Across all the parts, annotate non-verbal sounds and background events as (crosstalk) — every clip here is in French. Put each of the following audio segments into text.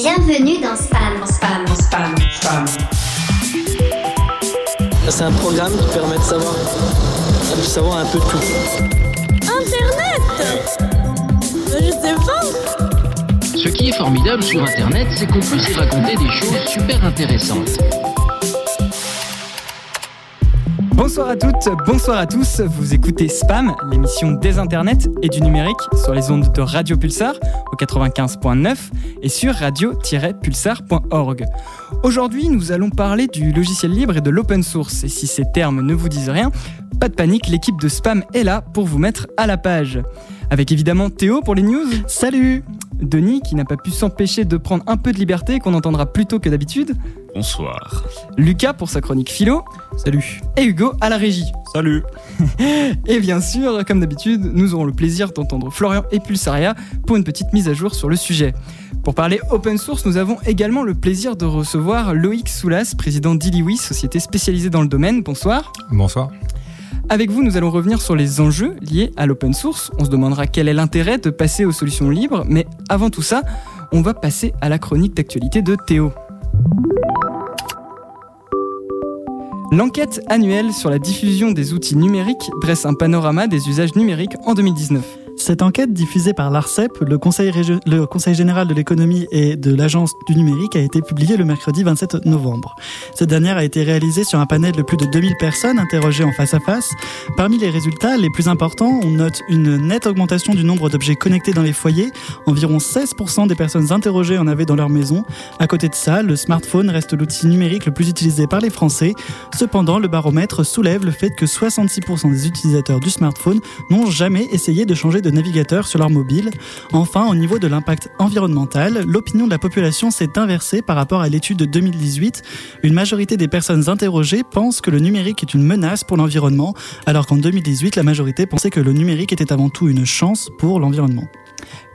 Bienvenue dans Spam. Spam. Spam. Spam. C'est un programme qui permet de savoir, de savoir un peu tout. Internet Je sais pas Ce qui est formidable sur Internet, c'est qu'on peut s'y raconter des choses super intéressantes. Bonsoir à toutes, bonsoir à tous. Vous écoutez Spam, l'émission des internets et du numérique sur les ondes de Radio Pulsar au 95.9 et sur radio-pulsar.org. Aujourd'hui, nous allons parler du logiciel libre et de l'open source. Et si ces termes ne vous disent rien, pas de panique, l'équipe de Spam est là pour vous mettre à la page. Avec évidemment Théo pour les news. Salut Denis qui n'a pas pu s'empêcher de prendre un peu de liberté qu'on entendra plus tôt que d'habitude. Bonsoir. Lucas pour sa chronique philo. Salut. Et Hugo à la régie. Salut. (laughs) et bien sûr, comme d'habitude, nous aurons le plaisir d'entendre Florian et Pulsaria pour une petite mise à jour sur le sujet. Pour parler open source, nous avons également le plaisir de recevoir Loïc Soulas, président d'Iliwi, société spécialisée dans le domaine. Bonsoir. Bonsoir. Avec vous, nous allons revenir sur les enjeux liés à l'open source. On se demandera quel est l'intérêt de passer aux solutions libres, mais avant tout ça, on va passer à la chronique d'actualité de Théo. L'enquête annuelle sur la diffusion des outils numériques dresse un panorama des usages numériques en 2019. Cette enquête diffusée par l'ARCEP, le Conseil, général de l'économie et de l'Agence du numérique, a été publiée le mercredi 27 novembre. Cette dernière a été réalisée sur un panel de plus de 2000 personnes interrogées en face à face. Parmi les résultats les plus importants, on note une nette augmentation du nombre d'objets connectés dans les foyers. Environ 16% des personnes interrogées en avaient dans leur maison. À côté de ça, le smartphone reste l'outil numérique le plus utilisé par les Français. Cependant, le baromètre soulève le fait que 66% des utilisateurs du smartphone n'ont jamais essayé de changer de navigateurs sur leur mobile. Enfin, au niveau de l'impact environnemental, l'opinion de la population s'est inversée par rapport à l'étude de 2018. Une majorité des personnes interrogées pensent que le numérique est une menace pour l'environnement, alors qu'en 2018, la majorité pensait que le numérique était avant tout une chance pour l'environnement.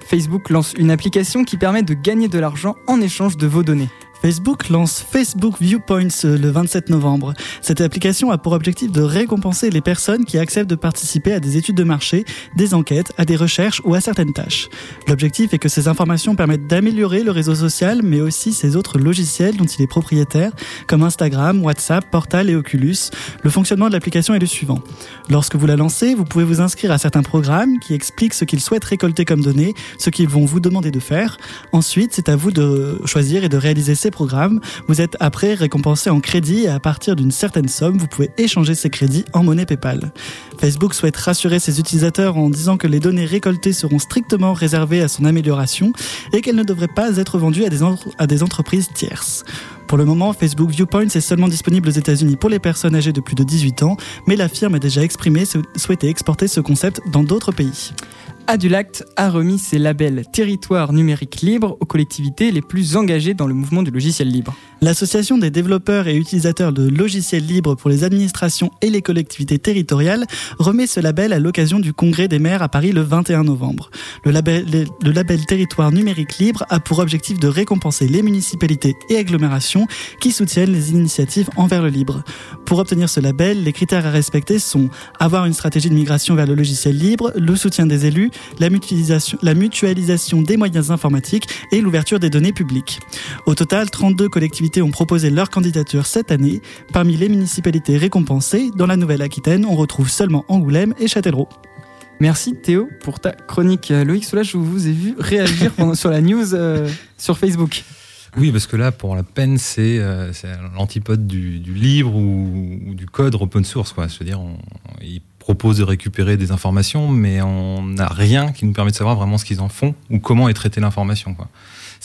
Facebook lance une application qui permet de gagner de l'argent en échange de vos données. Facebook lance Facebook Viewpoints euh, le 27 novembre. Cette application a pour objectif de récompenser les personnes qui acceptent de participer à des études de marché, des enquêtes, à des recherches ou à certaines tâches. L'objectif est que ces informations permettent d'améliorer le réseau social, mais aussi ses autres logiciels dont il est propriétaire, comme Instagram, WhatsApp, Portal et Oculus. Le fonctionnement de l'application est le suivant. Lorsque vous la lancez, vous pouvez vous inscrire à certains programmes qui expliquent ce qu'ils souhaitent récolter comme données, ce qu'ils vont vous demander de faire. Ensuite, c'est à vous de choisir et de réaliser ces programme. Vous êtes après récompensé en crédit et à partir d'une certaine somme, vous pouvez échanger ces crédits en monnaie PayPal. Facebook souhaite rassurer ses utilisateurs en disant que les données récoltées seront strictement réservées à son amélioration et qu'elles ne devraient pas être vendues à des, à des entreprises tierces. Pour le moment, Facebook Viewpoints est seulement disponible aux États-Unis pour les personnes âgées de plus de 18 ans, mais la firme a déjà exprimé souhaiter exporter ce concept dans d'autres pays. Adulact a remis ses labels Territoire numérique libre aux collectivités les plus engagées dans le mouvement du logiciel libre. L'association des développeurs et utilisateurs de logiciels libres pour les administrations et les collectivités territoriales remet ce label à l'occasion du congrès des maires à Paris le 21 novembre. Le label, Territoire numérique libre a pour objectif de récompenser les municipalités et agglomérations qui soutiennent les initiatives envers le libre. Pour obtenir ce label, les critères à respecter sont avoir une stratégie de migration vers le logiciel libre, le soutien des élus, la mutualisation, la mutualisation des moyens informatiques et l'ouverture des données publiques. Au total, 32 collectivités ont proposé leur candidature cette année. Parmi les municipalités récompensées, dans la Nouvelle-Aquitaine, on retrouve seulement Angoulême et Châtellerault. Merci Théo pour ta chronique. Loïc Soulage, je vous ai vu réagir (laughs) pendant, sur la news euh, sur Facebook. Oui, parce que là, pour la peine, c'est euh, l'antipode du, du, livre ou, ou, du code open source. Quoi. C'est-à-dire, il propose de récupérer des informations, mais on n'a rien qui nous permet de savoir vraiment ce qu'ils en font ou comment est traitée l'information.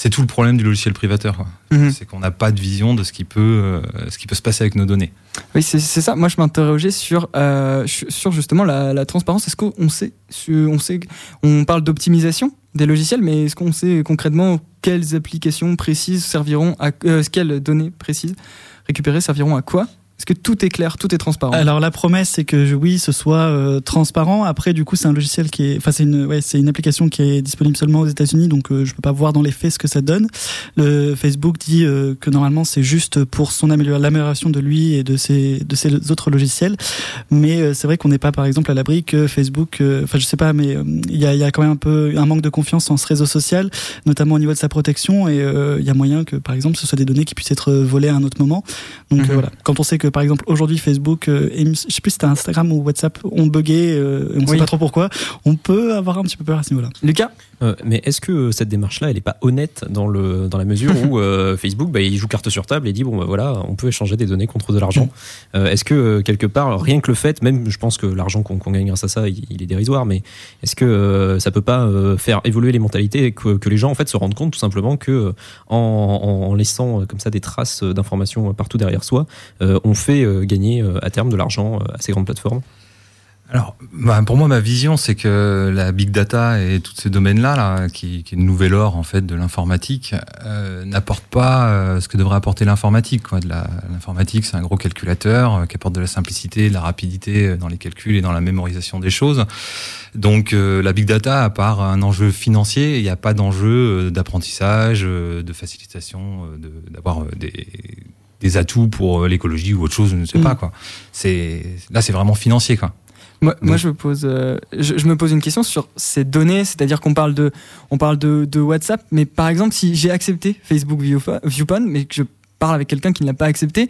C'est tout le problème du logiciel privateur. Mhm. C'est qu'on n'a pas de vision de ce qui peut, euh, ce qui peut se passer avec nos données. Oui, c'est ça. Moi, je m'interrogeais sur, euh, sur justement la, la transparence. Est-ce qu'on sait, on sait, on parle d'optimisation des logiciels, mais est-ce qu'on sait concrètement quelles applications précises serviront à, euh, quelles données précises récupérées serviront à quoi? Est-ce que tout est clair, tout est transparent? Alors la promesse, c'est que oui, ce soit euh, transparent. Après, du coup, c'est un logiciel qui est, enfin, c'est une, ouais, c'est une application qui est disponible seulement aux États-Unis, donc euh, je peux pas voir dans les faits ce que ça donne. Le Facebook dit euh, que normalement, c'est juste pour son amélior- l'amélioration de lui et de ses, de ses autres logiciels. Mais euh, c'est vrai qu'on n'est pas, par exemple, à l'abri que Facebook, euh, enfin, je sais pas, mais euh, il y a, y a quand même un peu un manque de confiance en ce réseau social, notamment au niveau de sa protection, et euh, il y a moyen que, par exemple, ce soit des données qui puissent être volées à un autre moment. Donc Mhm. voilà, quand on sait que par exemple aujourd'hui Facebook, euh, et je sais plus si c'était Instagram ou WhatsApp ont bugué, euh, et on Oui. sait pas trop pourquoi, on peut avoir un petit peu peur à ce niveau-là. Lucas? Euh, mais est-ce que cette démarche-là, elle n'est pas honnête dans, le, dans la mesure où (laughs) euh, Facebook, bah, il joue carte sur table et dit bon, bah, voilà, on peut échanger des données contre de l'argent. Euh, est-ce que euh, quelque part, rien que le fait, même je pense que l'argent qu'on gagne grâce à ça, il, il est dérisoire, mais est-ce que euh, ça peut pas euh, faire évoluer les mentalités et que, que les gens en fait se rendent compte tout simplement que euh, en, en- laissant euh, comme ça des traces euh, d'informations partout derrière soi, euh, on fait euh, gagner euh, à terme de l'argent euh, à ces grandes plateformes? Alors, bah, pour moi, ma vision, c'est que la big data et tous ces domaines-là, là, qui, qui est le nouvel or en fait de l'informatique, euh, n'apportent pas euh, ce que devrait apporter l'informatique. quoi. De la- L'informatique, c'est un gros calculateur euh, qui apporte de la simplicité, de la rapidité euh, dans les calculs et dans la mémorisation des choses. Donc, euh, la big data, à part un enjeu financier, il n'y a pas d'enjeu euh, d'apprentissage, de facilitation, de- d'avoir des des atouts pour l'écologie ou autre chose, je ne sais Mm. pas quoi. C'est là, c'est vraiment financier quoi. Moi, moi, je, me pose, euh, je, je me pose une question sur ces données, c'est-à-dire qu'on parle de, on parle de, de WhatsApp, mais par exemple, si j'ai accepté Facebook Viewpon, mais que je parle avec quelqu'un qui ne l'a pas accepté,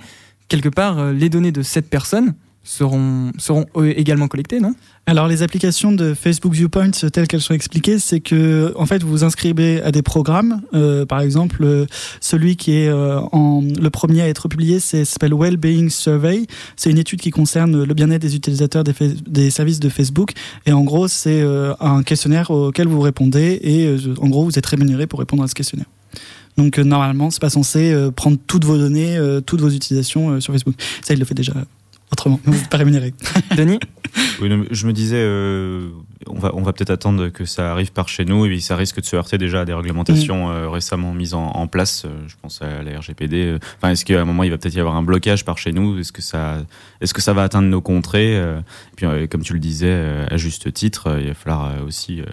quelque part, euh, les données de cette personne seront, seront euh, également collectées, non? Alors les applications de Facebook Viewpoint euh, telles qu'elles sont expliquées, c'est que en fait vous vous inscrivez à des programmes. Euh, par exemple, celui qui est en le premier à être publié, c'est s'appelle Wellbeing Survey. C'est une étude qui concerne le bien-être des utilisateurs des, des services de Facebook. Et en gros, c'est un questionnaire auquel vous répondez et en gros vous êtes rémunéré pour répondre à ce questionnaire. Donc normalement, c'est pas censé prendre toutes vos données, toutes vos utilisations sur Facebook. Ça, il le fait déjà autrement. (laughs) Vous n'êtes pas rémunéré. (laughs) Denis Oui, non, je me disais, euh, on va, on va peut-être attendre que ça arrive par chez nous et puis ça risque de se heurter déjà à des réglementations euh, récemment mises en, en place. Euh, Je pense à la RGPD. Enfin, est-ce qu'à un moment il va peut-être y avoir un blocage par chez nous? Est-ce que ça, est-ce que ça va atteindre nos contrées Euh, Et Puis, euh, comme tu le disais, euh, à juste titre, euh, il va falloir euh, aussi euh,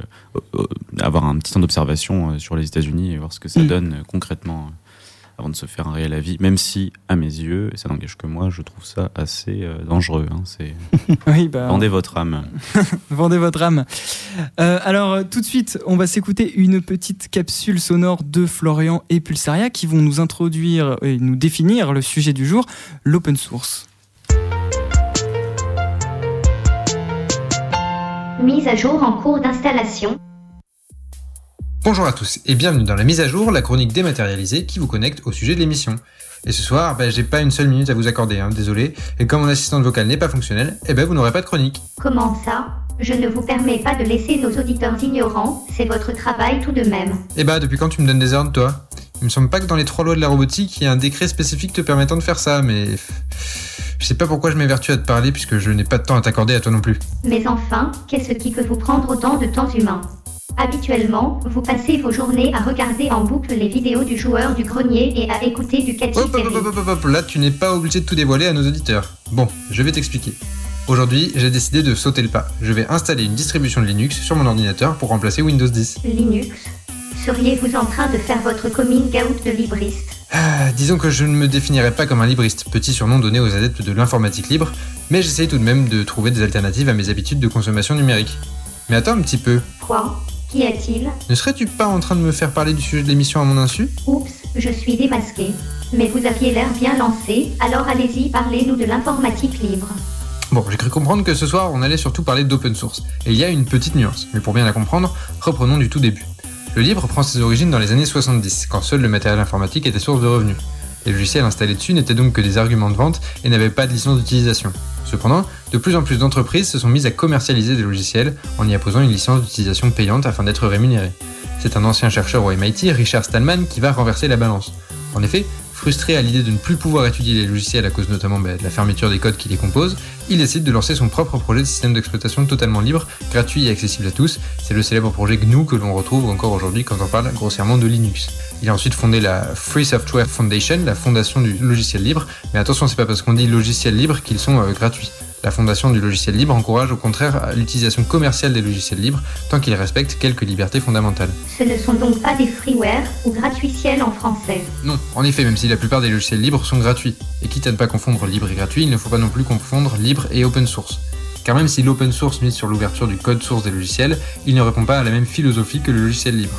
euh, avoir un petit temps d'observation euh, sur les États-Unis et voir ce que ça Mm. donne euh, concrètement. Avant de se faire un réel avis, même si, à mes yeux, et ça n'engage que moi, je trouve ça assez euh, dangereux. hein. c'est (laughs) Oui, bah, vendez votre âme. (laughs) Vendez votre âme. Euh, alors, euh, tout de suite, on va s'écouter une petite capsule sonore de Florian et Pulsaria qui vont nous introduire et nous définir le sujet du jour, l'open source. Mise à jour en cours d'installation. Bonjour à tous et bienvenue dans la mise à jour, la chronique dématérialisée qui vous connecte au sujet de l'émission. Et ce soir, bah, j'ai pas une seule minute à vous accorder, hein, désolé. Et comme mon assistante vocale n'est pas fonctionnelle, eh ben vous n'aurez pas de chronique. Comment ça? Je ne vous permets pas de laisser nos auditeurs ignorants, c'est votre travail tout de même. Eh bah depuis quand tu me donnes des ordres, toi? Il me semble pas que dans les trois lois de la robotique, il y a un décret spécifique te permettant de faire ça, mais... Je sais pas pourquoi je m'évertue à te parler puisque je n'ai pas de temps à t'accorder à toi non plus. Mais enfin, qu'est-ce qui peut vous prendre autant de temps humain? Habituellement, vous passez vos journées à regarder en boucle les vidéos du joueur du grenier et à écouter du Katy Hop, hop, Perry. hop, hop, hop, hop, là tu n'es pas obligé de tout dévoiler à nos auditeurs. Bon, je vais t'expliquer. Aujourd'hui, j'ai décidé de sauter le pas. Je vais installer une distribution de Linux sur mon ordinateur pour remplacer Windows 10. Linux Seriez-vous en train de faire votre coming out de libriste? Ah, disons que je ne me définirais pas comme un libriste, petit surnom donné aux adeptes de l'informatique libre, mais j'essaye tout de même de trouver des alternatives à mes habitudes de consommation numérique. Mais attends un petit peu, Quoi? Qu'y a-t-il ne serais-tu pas en train de me faire parler du sujet de l'émission à mon insu? Oups, je suis démasqué. Mais vous aviez l'air bien lancé, alors allez-y, parlez-nous de l'informatique libre. Bon, j'ai cru comprendre que ce soir on allait surtout parler d'open source, et il y a une petite nuance, mais pour bien la comprendre, reprenons du tout début. Le libre prend ses origines dans les années 70, quand seul le matériel informatique était source de revenus. Les logiciels installés dessus n'étaient donc que des arguments de vente et n'avaient pas de licence d'utilisation. Cependant, de plus en plus d'entreprises se sont mises à commercialiser des logiciels en y apposant une licence d'utilisation payante afin d'être rémunérées. C'est un ancien chercheur au MIT, Richard Stallman, qui va renverser la balance. En effet, Frustré à l'idée de ne plus pouvoir étudier les logiciels à cause notamment bah, de la fermeture des codes qui les composent, il décide de lancer son propre projet de système d'exploitation totalement libre, gratuit et accessible à tous. C'est le célèbre projet GNU que l'on retrouve encore aujourd'hui quand on parle grossièrement de Linux. Il a ensuite fondé la Free Software Foundation, la fondation du logiciel libre, mais attention, c'est pas parce qu'on dit logiciel libre qu'ils sont euh, gratuits. La fondation du logiciel libre encourage au contraire l'utilisation commerciale des logiciels libres tant qu'ils respectent quelques libertés fondamentales. Ce ne sont donc pas des freeware ou gratuitiels en français. Non, en effet, même si la plupart des logiciels libres sont gratuits. Et quitte à ne pas confondre libre et gratuit, il ne faut pas non plus confondre libre et open source. Car même si l'open source mise sur l'ouverture du code source des logiciels, il ne répond pas à la même philosophie que le logiciel libre.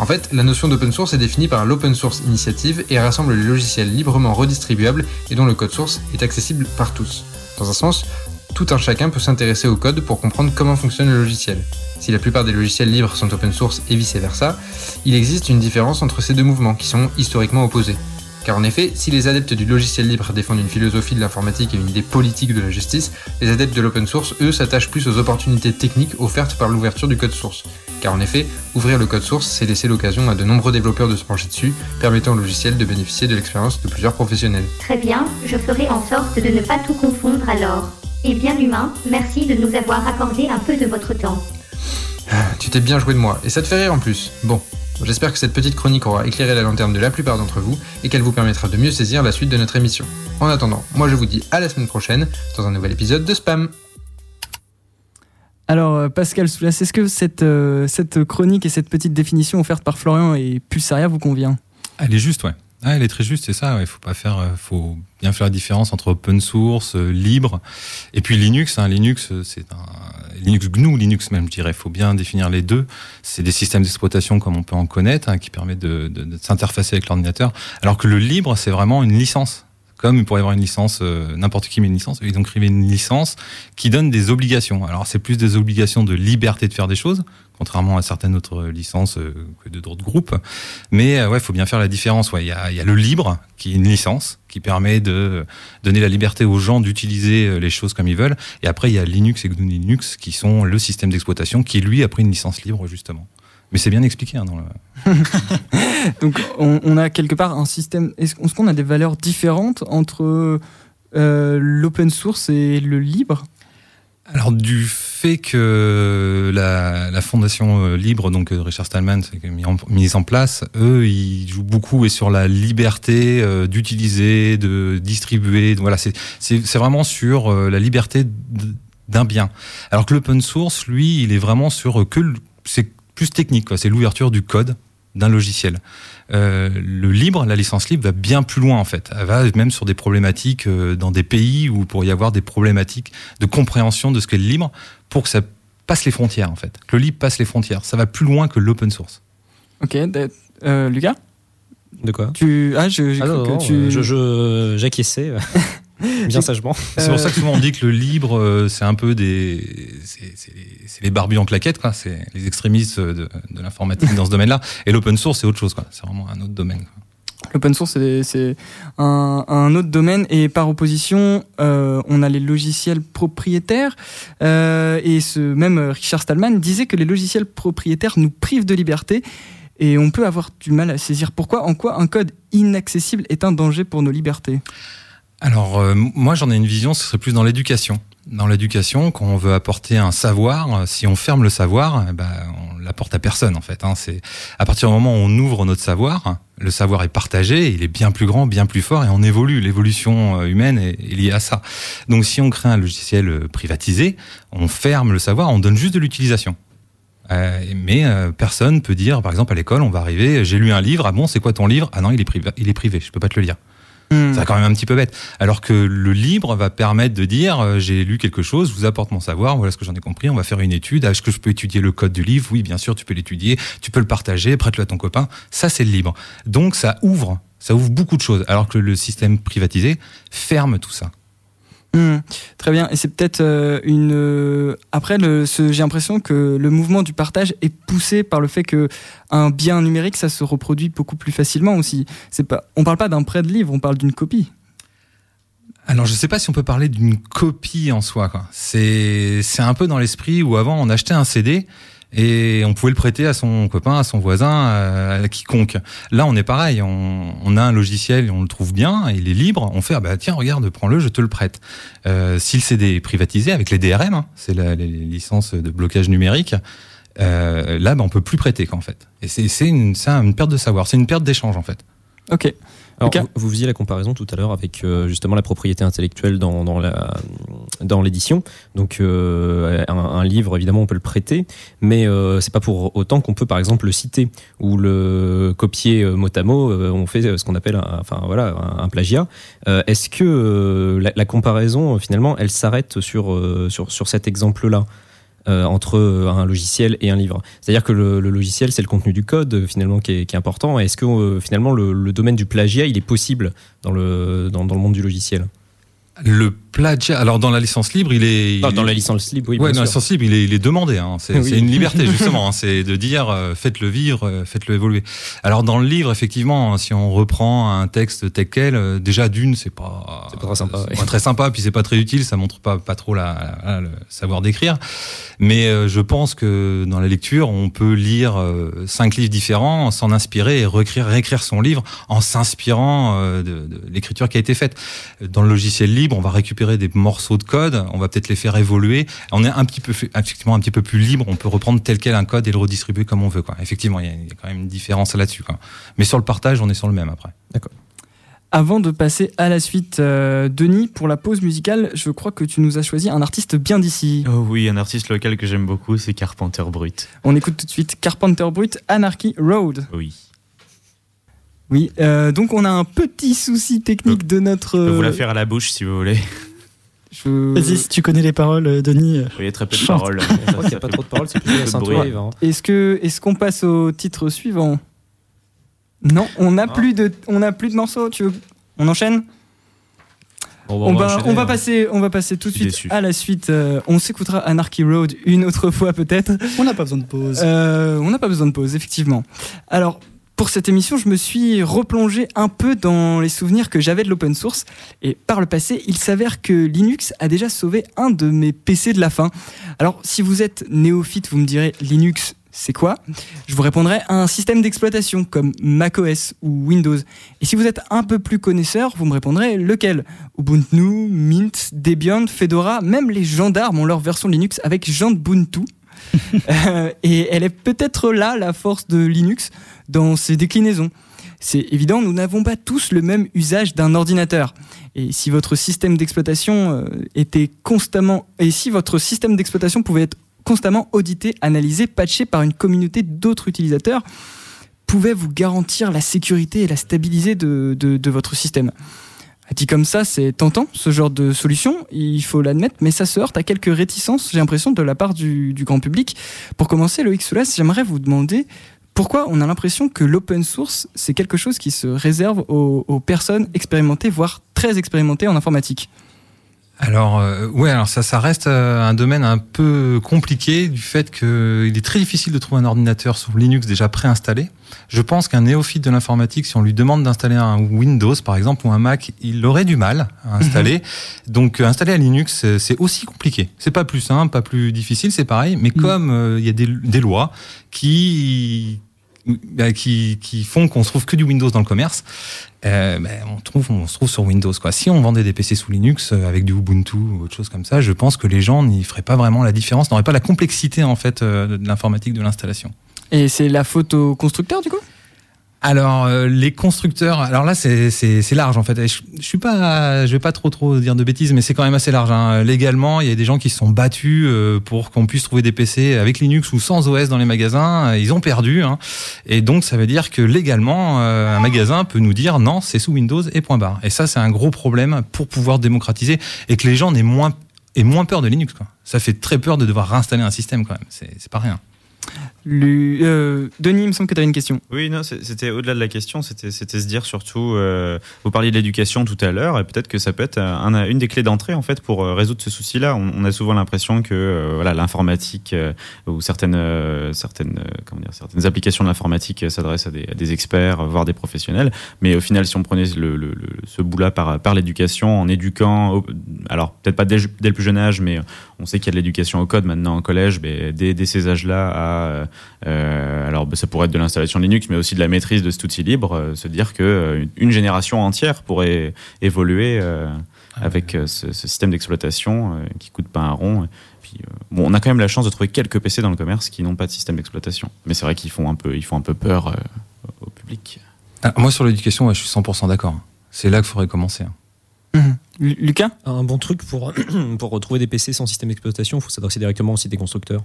En fait, la notion d'open source est définie par l'Open Source Initiative et rassemble les logiciels librement redistribuables et dont le code source est accessible par tous. Dans un sens, tout un chacun peut s'intéresser au code pour comprendre comment fonctionne le logiciel. Si la plupart des logiciels libres sont open source et vice-versa, il existe une différence entre ces deux mouvements qui sont historiquement opposés. Car en effet, si les adeptes du logiciel libre défendent une philosophie de l'informatique et une idée politique de la justice, les adeptes de l'open source, eux, s'attachent plus aux opportunités techniques offertes par l'ouverture du code source. Car en effet, ouvrir le code source, c'est laisser l'occasion à de nombreux développeurs de se pencher dessus, permettant au logiciel de bénéficier de l'expérience de plusieurs professionnels. Très bien, je ferai en sorte de ne pas tout confondre alors. Et bien humain, merci de nous avoir accordé un peu de votre temps. Tu t'es bien joué de moi, et ça te fait rire en plus. Bon, j'espère que cette petite chronique aura éclairé la lanterne de la plupart d'entre vous, et qu'elle vous permettra de mieux saisir la suite de notre émission. En attendant, moi je vous dis à la semaine prochaine, dans un nouvel épisode de Spam. Alors, euh, Pascal Soulas, est-ce que cette, euh, cette chronique et cette petite définition offerte par Florian et Pulsaria vous convient? Elle est juste, ouais. Ah, elle est très juste, c'est ça. Il faut pas faire, euh, faut bien faire la différence entre open source, euh, libre, et puis Linux. Hein. Linux, c'est un Linux GNU, Linux même, je dirais. Il faut bien définir les deux. C'est des systèmes d'exploitation comme on peut en connaître, hein, qui permettent de, s'interfacer avec l'ordinateur. Alors que le libre, c'est vraiment une licence. Comme il pourrait y avoir une licence, euh, n'importe qui met une licence, ils ont créé une licence qui donne des obligations. Alors c'est plus des obligations de liberté de faire des choses, contrairement à certaines autres licences euh, de d'autres groupes. Mais euh, ouais, faut bien faire la différence. Ouais, il y a, y a le libre qui est une licence qui permet de donner la liberté aux gens d'utiliser les choses comme ils veulent. Et après, il y a Linux et GNU Linux qui sont le système d'exploitation qui lui a pris une licence libre justement. Mais c'est bien expliqué hein. (laughs) Donc, on, a quelque part un système. Est-ce qu'on a des valeurs différentes entre euh, l'open source et le libre? Alors du fait que la, fondation euh, libre, donc euh, Richard Stallman, mise en place, eux, ils jouent beaucoup et sur la liberté euh, d'utiliser, de distribuer. Voilà, c'est vraiment sur la liberté d'un bien. Alors que l'open source, lui, il est vraiment sur que c'est plus technique. C'est l'ouverture du code d'un logiciel. Euh, le libre, la licence libre va bien plus loin en fait. Elle va même sur des problématiques euh, dans des pays où il pourrait y avoir des problématiques de compréhension de ce qu'est le libre pour que ça passe les frontières en fait. Que le libre passe les frontières. Ça va plus loin que l'open source. Ok, euh, Lucas? De quoi? Tu... Ah, je, j'ai Ah cru non, que non, tu... euh, je, je- j'acquiesçais (laughs) (laughs) bien sagement. C'est pour ça que souvent on dit que le libre, euh, c'est un peu des, c'est les- barbus en claquettes, quoi. C'est les extrémistes de, de l'informatique dans ce domaine-là. Et l'open source, c'est autre chose, quoi. C'est vraiment un autre domaine. L'open source, c'est- c'est un, un autre domaine. Et par opposition, euh, on a les logiciels propriétaires. Euh, et ce même Richard Stallman disait que les logiciels propriétaires nous privent de liberté. Et on peut avoir du mal à saisir pourquoi, en quoi un code inaccessible est un danger pour nos libertés. Alors, euh, moi, j'en ai une vision, ce serait plus dans l'éducation. Dans l'éducation, quand on veut apporter un savoir, euh, si on ferme le savoir, eh ben, on l'apporte à personne, en fait. Hein. C'est à partir du moment où on ouvre notre savoir, le savoir est partagé, il est bien plus grand, bien plus fort, et on évolue. L'évolution euh, humaine est, est liée à ça. Donc, si on crée un logiciel euh, privatisé, on ferme le savoir, on donne juste de l'utilisation. Euh, mais euh, personne peut dire, par exemple, à l'école, on va arriver, j'ai lu un livre, ah bon, c'est quoi ton livre? Ah non, il est privé, il est privé, je peux pas te le lire. Hmm. C'est quand même un petit peu bête. Alors que le libre va permettre de dire euh, j'ai lu quelque chose, je vous apporte mon savoir, voilà ce que j'en ai compris, on va faire une étude. Est-ce que je peux étudier le code du livre? Oui, bien sûr, tu peux l'étudier, tu peux le partager, prête-le à ton copain. Ça, c'est le libre. Donc ça ouvre, ça ouvre beaucoup de choses. Alors que le système privatisé ferme tout ça. Hmm, très bien. Et c'est peut-être euh, une. euh, après, le, ce- j'ai l'impression que le mouvement du partage est poussé par le fait que un bien numérique, ça se reproduit beaucoup plus facilement aussi. C'est pas. On parle pas d'un prêt de livre, on parle d'une copie. Alors je sais pas si on peut parler d'une copie en soi. quoi. C'est c'est un peu dans l'esprit où avant on achetait un CD et on pouvait le prêter à son copain, à son voisin, à quiconque. Là, on est pareil. On, a un logiciel, on le trouve bien, il est libre. On fait ah bah tiens, regarde, prends-le, je te le prête. Euh, si le CD est privatisé avec les DRM, hein, c'est les licences de blocage numérique. Euh, là, bah, on peut plus prêter qu'en fait. Et c'est une, une perte de savoir, c'est une perte d'échange en fait. Ok. Alors, vous, vous, faisiez la comparaison tout à l'heure avec euh, justement la propriété intellectuelle dans, dans, la, dans l'édition. Donc, euh, un, un, livre, évidemment, on peut le prêter, mais euh, c'est pas pour autant qu'on peut, par exemple, le citer ou le copier euh, mot à mot. Euh, on fait ce qu'on appelle, un, enfin voilà, un, un plagiat. Est-ce que la, la, comparaison, finalement, elle s'arrête sur, sur, sur cet exemple-là? Euh, entre un logiciel et un livre. C'est-à-dire que le, logiciel, c'est le contenu du code euh, finalement qui est, important. Est-ce que euh, finalement le, domaine du plagiat, il est possible dans le, dans, dans le monde du logiciel? Le plagiat, alors dans la licence libre, il est. Non, dans la licence libre, oui. Ouais, dans la licence libre, il est, il est demandé. Hein. C'est oui. une liberté (laughs) justement. hein. C'est de dire euh, faites-le vivre, euh, faites-le évoluer. Alors dans le livre, effectivement, si on reprend un texte tel quel, euh, déjà d'une, c'est pas. C'est pas très sympa. Pas très sympa, puis c'est pas très utile. Ça montre pas pas trop la, la le savoir d'écrire. Mais je pense que dans la lecture, on peut lire cinq livres différents, s'en inspirer et réécrire, réécrire son livre en s'inspirant de, de l'écriture qui a été faite. Dans le logiciel libre on va récupérer des morceaux de code, on va peut-être les faire évoluer. On est un petit peu, effectivement, un petit peu plus libre. On peut reprendre tel quel un code et le redistribuer comme on veut. Quoi. Effectivement, il y, a, il y a quand même une différence là-dessus. Mais sur le partage, on est sur le même après. D'accord. Avant de passer à la suite, euh, Denis, pour la pause musicale, je crois que tu nous as choisi un artiste bien d'ici. Oh oui, un artiste local que j'aime beaucoup, c'est Carpenter Brut. On écoute tout de suite Carpenter Brut, Anarchy Road. Oui. Oui, euh, donc on a un petit souci technique de notre. Je peux vous la faire à la bouche si vous voulez. Je... Vas-y, si tu connais les paroles, Denis. Oui, il y a très peu de paroles. (laughs) Il n'y a pas trop de paroles, c'est plus la ceinture. Est-ce que, est-ce qu'on passe au titre suivant? Non, on n'a plus de, on a plus de morceaux. Tu veux, on enchaîne? On va, on, va, on va hein. passer, on va passer tout de suite déçu. à la suite. Euh, on s'écoutera Anarchy Road une autre fois peut-être. On n'a pas besoin de pause. Euh, on n'a pas besoin de pause, effectivement. Alors, pour cette émission, je me suis replongé un peu dans les souvenirs que j'avais de l'open source. Et par le passé, il s'avère que Linux a déjà sauvé un de mes PC de la fin. Alors, si vous êtes néophyte, vous me direz Linux, c'est quoi? Je vous répondrai un système d'exploitation comme macOS ou Windows. Et si vous êtes un peu plus connaisseur, vous me répondrez lequel? Ubuntu, Mint, Debian, Fedora, même les gendarmes ont leur version Linux avec Gentbuntu. Euh, et elle est peut-être là la force de Linux dans ses déclinaisons. C'est évident, nous n'avons pas tous le même usage d'un ordinateur. Et si votre système d'exploitation euh, était constamment et si votre système d'exploitation pouvait être constamment audité, analysé, patché par une communauté d'autres utilisateurs, pouvait vous garantir la sécurité et la stabilité de, votre système. Dit comme ça, c'est tentant, ce genre de solution, il faut l'admettre, mais ça se heurte à quelques réticences, j'ai l'impression, de la part du, grand public. Pour commencer, Loïc Soulas, j'aimerais vous demander pourquoi on a l'impression que l'open source, c'est quelque chose qui se réserve aux, personnes expérimentées, voire très expérimentées en informatique alors euh, ouais, alors ça, ça reste euh, un domaine un peu compliqué du fait qu'il est très difficile de trouver un ordinateur sur Linux déjà préinstallé. Je pense qu'un néophyte de l'informatique, si on lui demande d'installer un Windows par exemple ou un Mac, il aurait du mal à installer. Mm -hmm. Donc euh, installer un Linux, c'est aussi compliqué. C'est pas plus simple, pas plus difficile, c'est pareil. Mais -hmm. comme il y a des, des lois qui qui, qui font qu'on se trouve que du Windows dans le commerce, euh, ben, on, trouve, on se trouve sur Windows. Quoi. Si on vendait des PC sous Linux euh, avec du Ubuntu ou autre chose comme ça, je pense que les gens n'y feraient pas vraiment la différence, n'auraient pas la complexité en fait euh, de l'informatique de l'installation. Et c'est la faute au constructeur du coup? Alors euh, les constructeurs, alors là c'est large en fait. Je, je suis pas, je vais pas trop trop dire de bêtises, mais c'est quand même assez large. Hein. Légalement, il y a des gens qui se sont battus euh, pour qu'on puisse trouver des PC avec Linux ou sans OS dans les magasins. Ils ont perdu, hein. et donc ça veut dire que légalement, euh, un magasin peut nous dire non, c'est sous Windows et point barre. Et ça c'est un gros problème pour pouvoir démocratiser et que les gens n'aient moins aient moins peur de Linux. Ça fait très peur de devoir réinstaller un système quand même. C'est pas rien. Le, euh, Denis, il me semble que tu avais une question. Oui, non, c'était au-delà de la question, c'était se dire surtout, euh, vous parliez de l'éducation tout à l'heure, et peut-être que ça peut être un, une des clés d'entrée en fait pour résoudre ce souci-là. On, a souvent l'impression que euh, voilà, l'informatique euh, ou certaines, euh, certaines, comment dire, certaines applications de l'informatique s'adressent à des, experts, voire des professionnels, mais au final, si on prenait ce bout-là par, l'éducation, en éduquant, alors peut-être pas dès, dès, le plus jeune âge, mais on sait qu'il y a de l'éducation au code maintenant en collège, mais dès, dès ces âges-là à euh, euh, alors bah, ça pourrait être de l'installation Linux, mais aussi de la maîtrise de cet outil libre, euh, se dire que une génération entière pourrait évoluer euh, avec euh, ce, ce système d'exploitation euh, qui coûte pas un rond. Puis, euh, bon, on a quand même la chance de trouver quelques PC dans le commerce qui n'ont pas de système d'exploitation, mais c'est vrai qu'ils font un peu, ils font un peu peur euh, au public. Ah, moi, sur l'éducation, ouais, je suis 100% d'accord. C'est là qu'il faudrait commencer. hein. Lu- Lucas? Un bon truc pour, (coughs) pour retrouver des PC sans système d'exploitation, il faut s'adresser directement au site des constructeurs.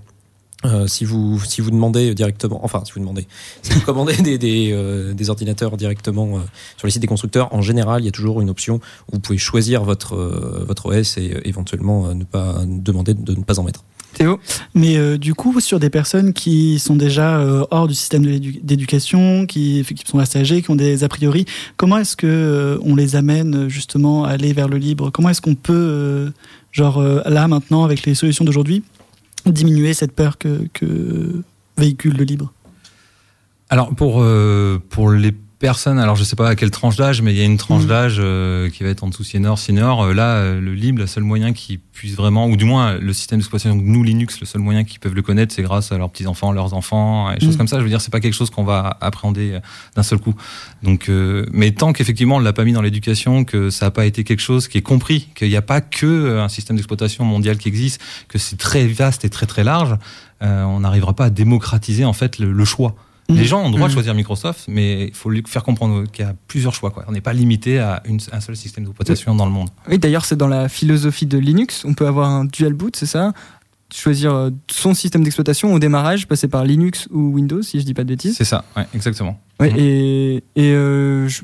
Euh, si vous si vous demandez directement, enfin si vous demandez, si vous commandez des des, euh, des ordinateurs directement euh, sur les sites des constructeurs, en général il y a toujours une option où vous pouvez choisir votre euh, votre OS et éventuellement euh, ne pas demander de ne pas en mettre. Théo? Mais euh, du coup, sur des personnes qui sont déjà euh, hors du système de l'édu- d'éducation, qui, qui sont assez âgées, qui ont des a priori, comment est-ce que euh, on les amène justement à aller vers le libre? Comment est-ce qu'on peut, euh, genre euh, là maintenant, avec les solutions d'aujourd'hui, diminuer cette peur que, véhicule le libre. Alors pour euh, pour les personnes, alors je sais pas à quelle tranche d'âge, mais il y a une tranche Mhm. d'âge euh, qui va être en dessous senior, senior. Euh, là, euh, le libre, le seul moyen qui puisse vraiment, ou du moins le système d'exploitation, nous Linux, le seul moyen qu'ils peuvent le connaître, c'est grâce à leurs petits enfants, leurs enfants, et choses Mhm. comme ça. Je veux dire, c'est pas quelque chose qu'on va appréhender euh, d'un seul coup. Donc, mais tant qu'effectivement on l'a pas mis dans l'éducation, que ça a pas été quelque chose qui est compris, qu'il n'y a pas que un système d'exploitation mondial qui existe, que c'est très vaste et très très large, on n'arrivera pas à démocratiser en fait le, le choix. Mhm. Les gens ont le droit de Mhm. choisir Microsoft, mais il faut lui faire comprendre qu'il y a plusieurs choix. Quoi. On n'est pas limité à une- un seul système d'exploitation dans le monde. Oui, d'ailleurs, c'est dans la philosophie de Linux. On peut avoir un dual boot, c'est ça? Choisir euh, son système d'exploitation au démarrage, passer par Linux ou Windows, si je dis pas de bêtises. C'est ça, ouais, exactement. Ouais, Mhm. Et, et euh, je-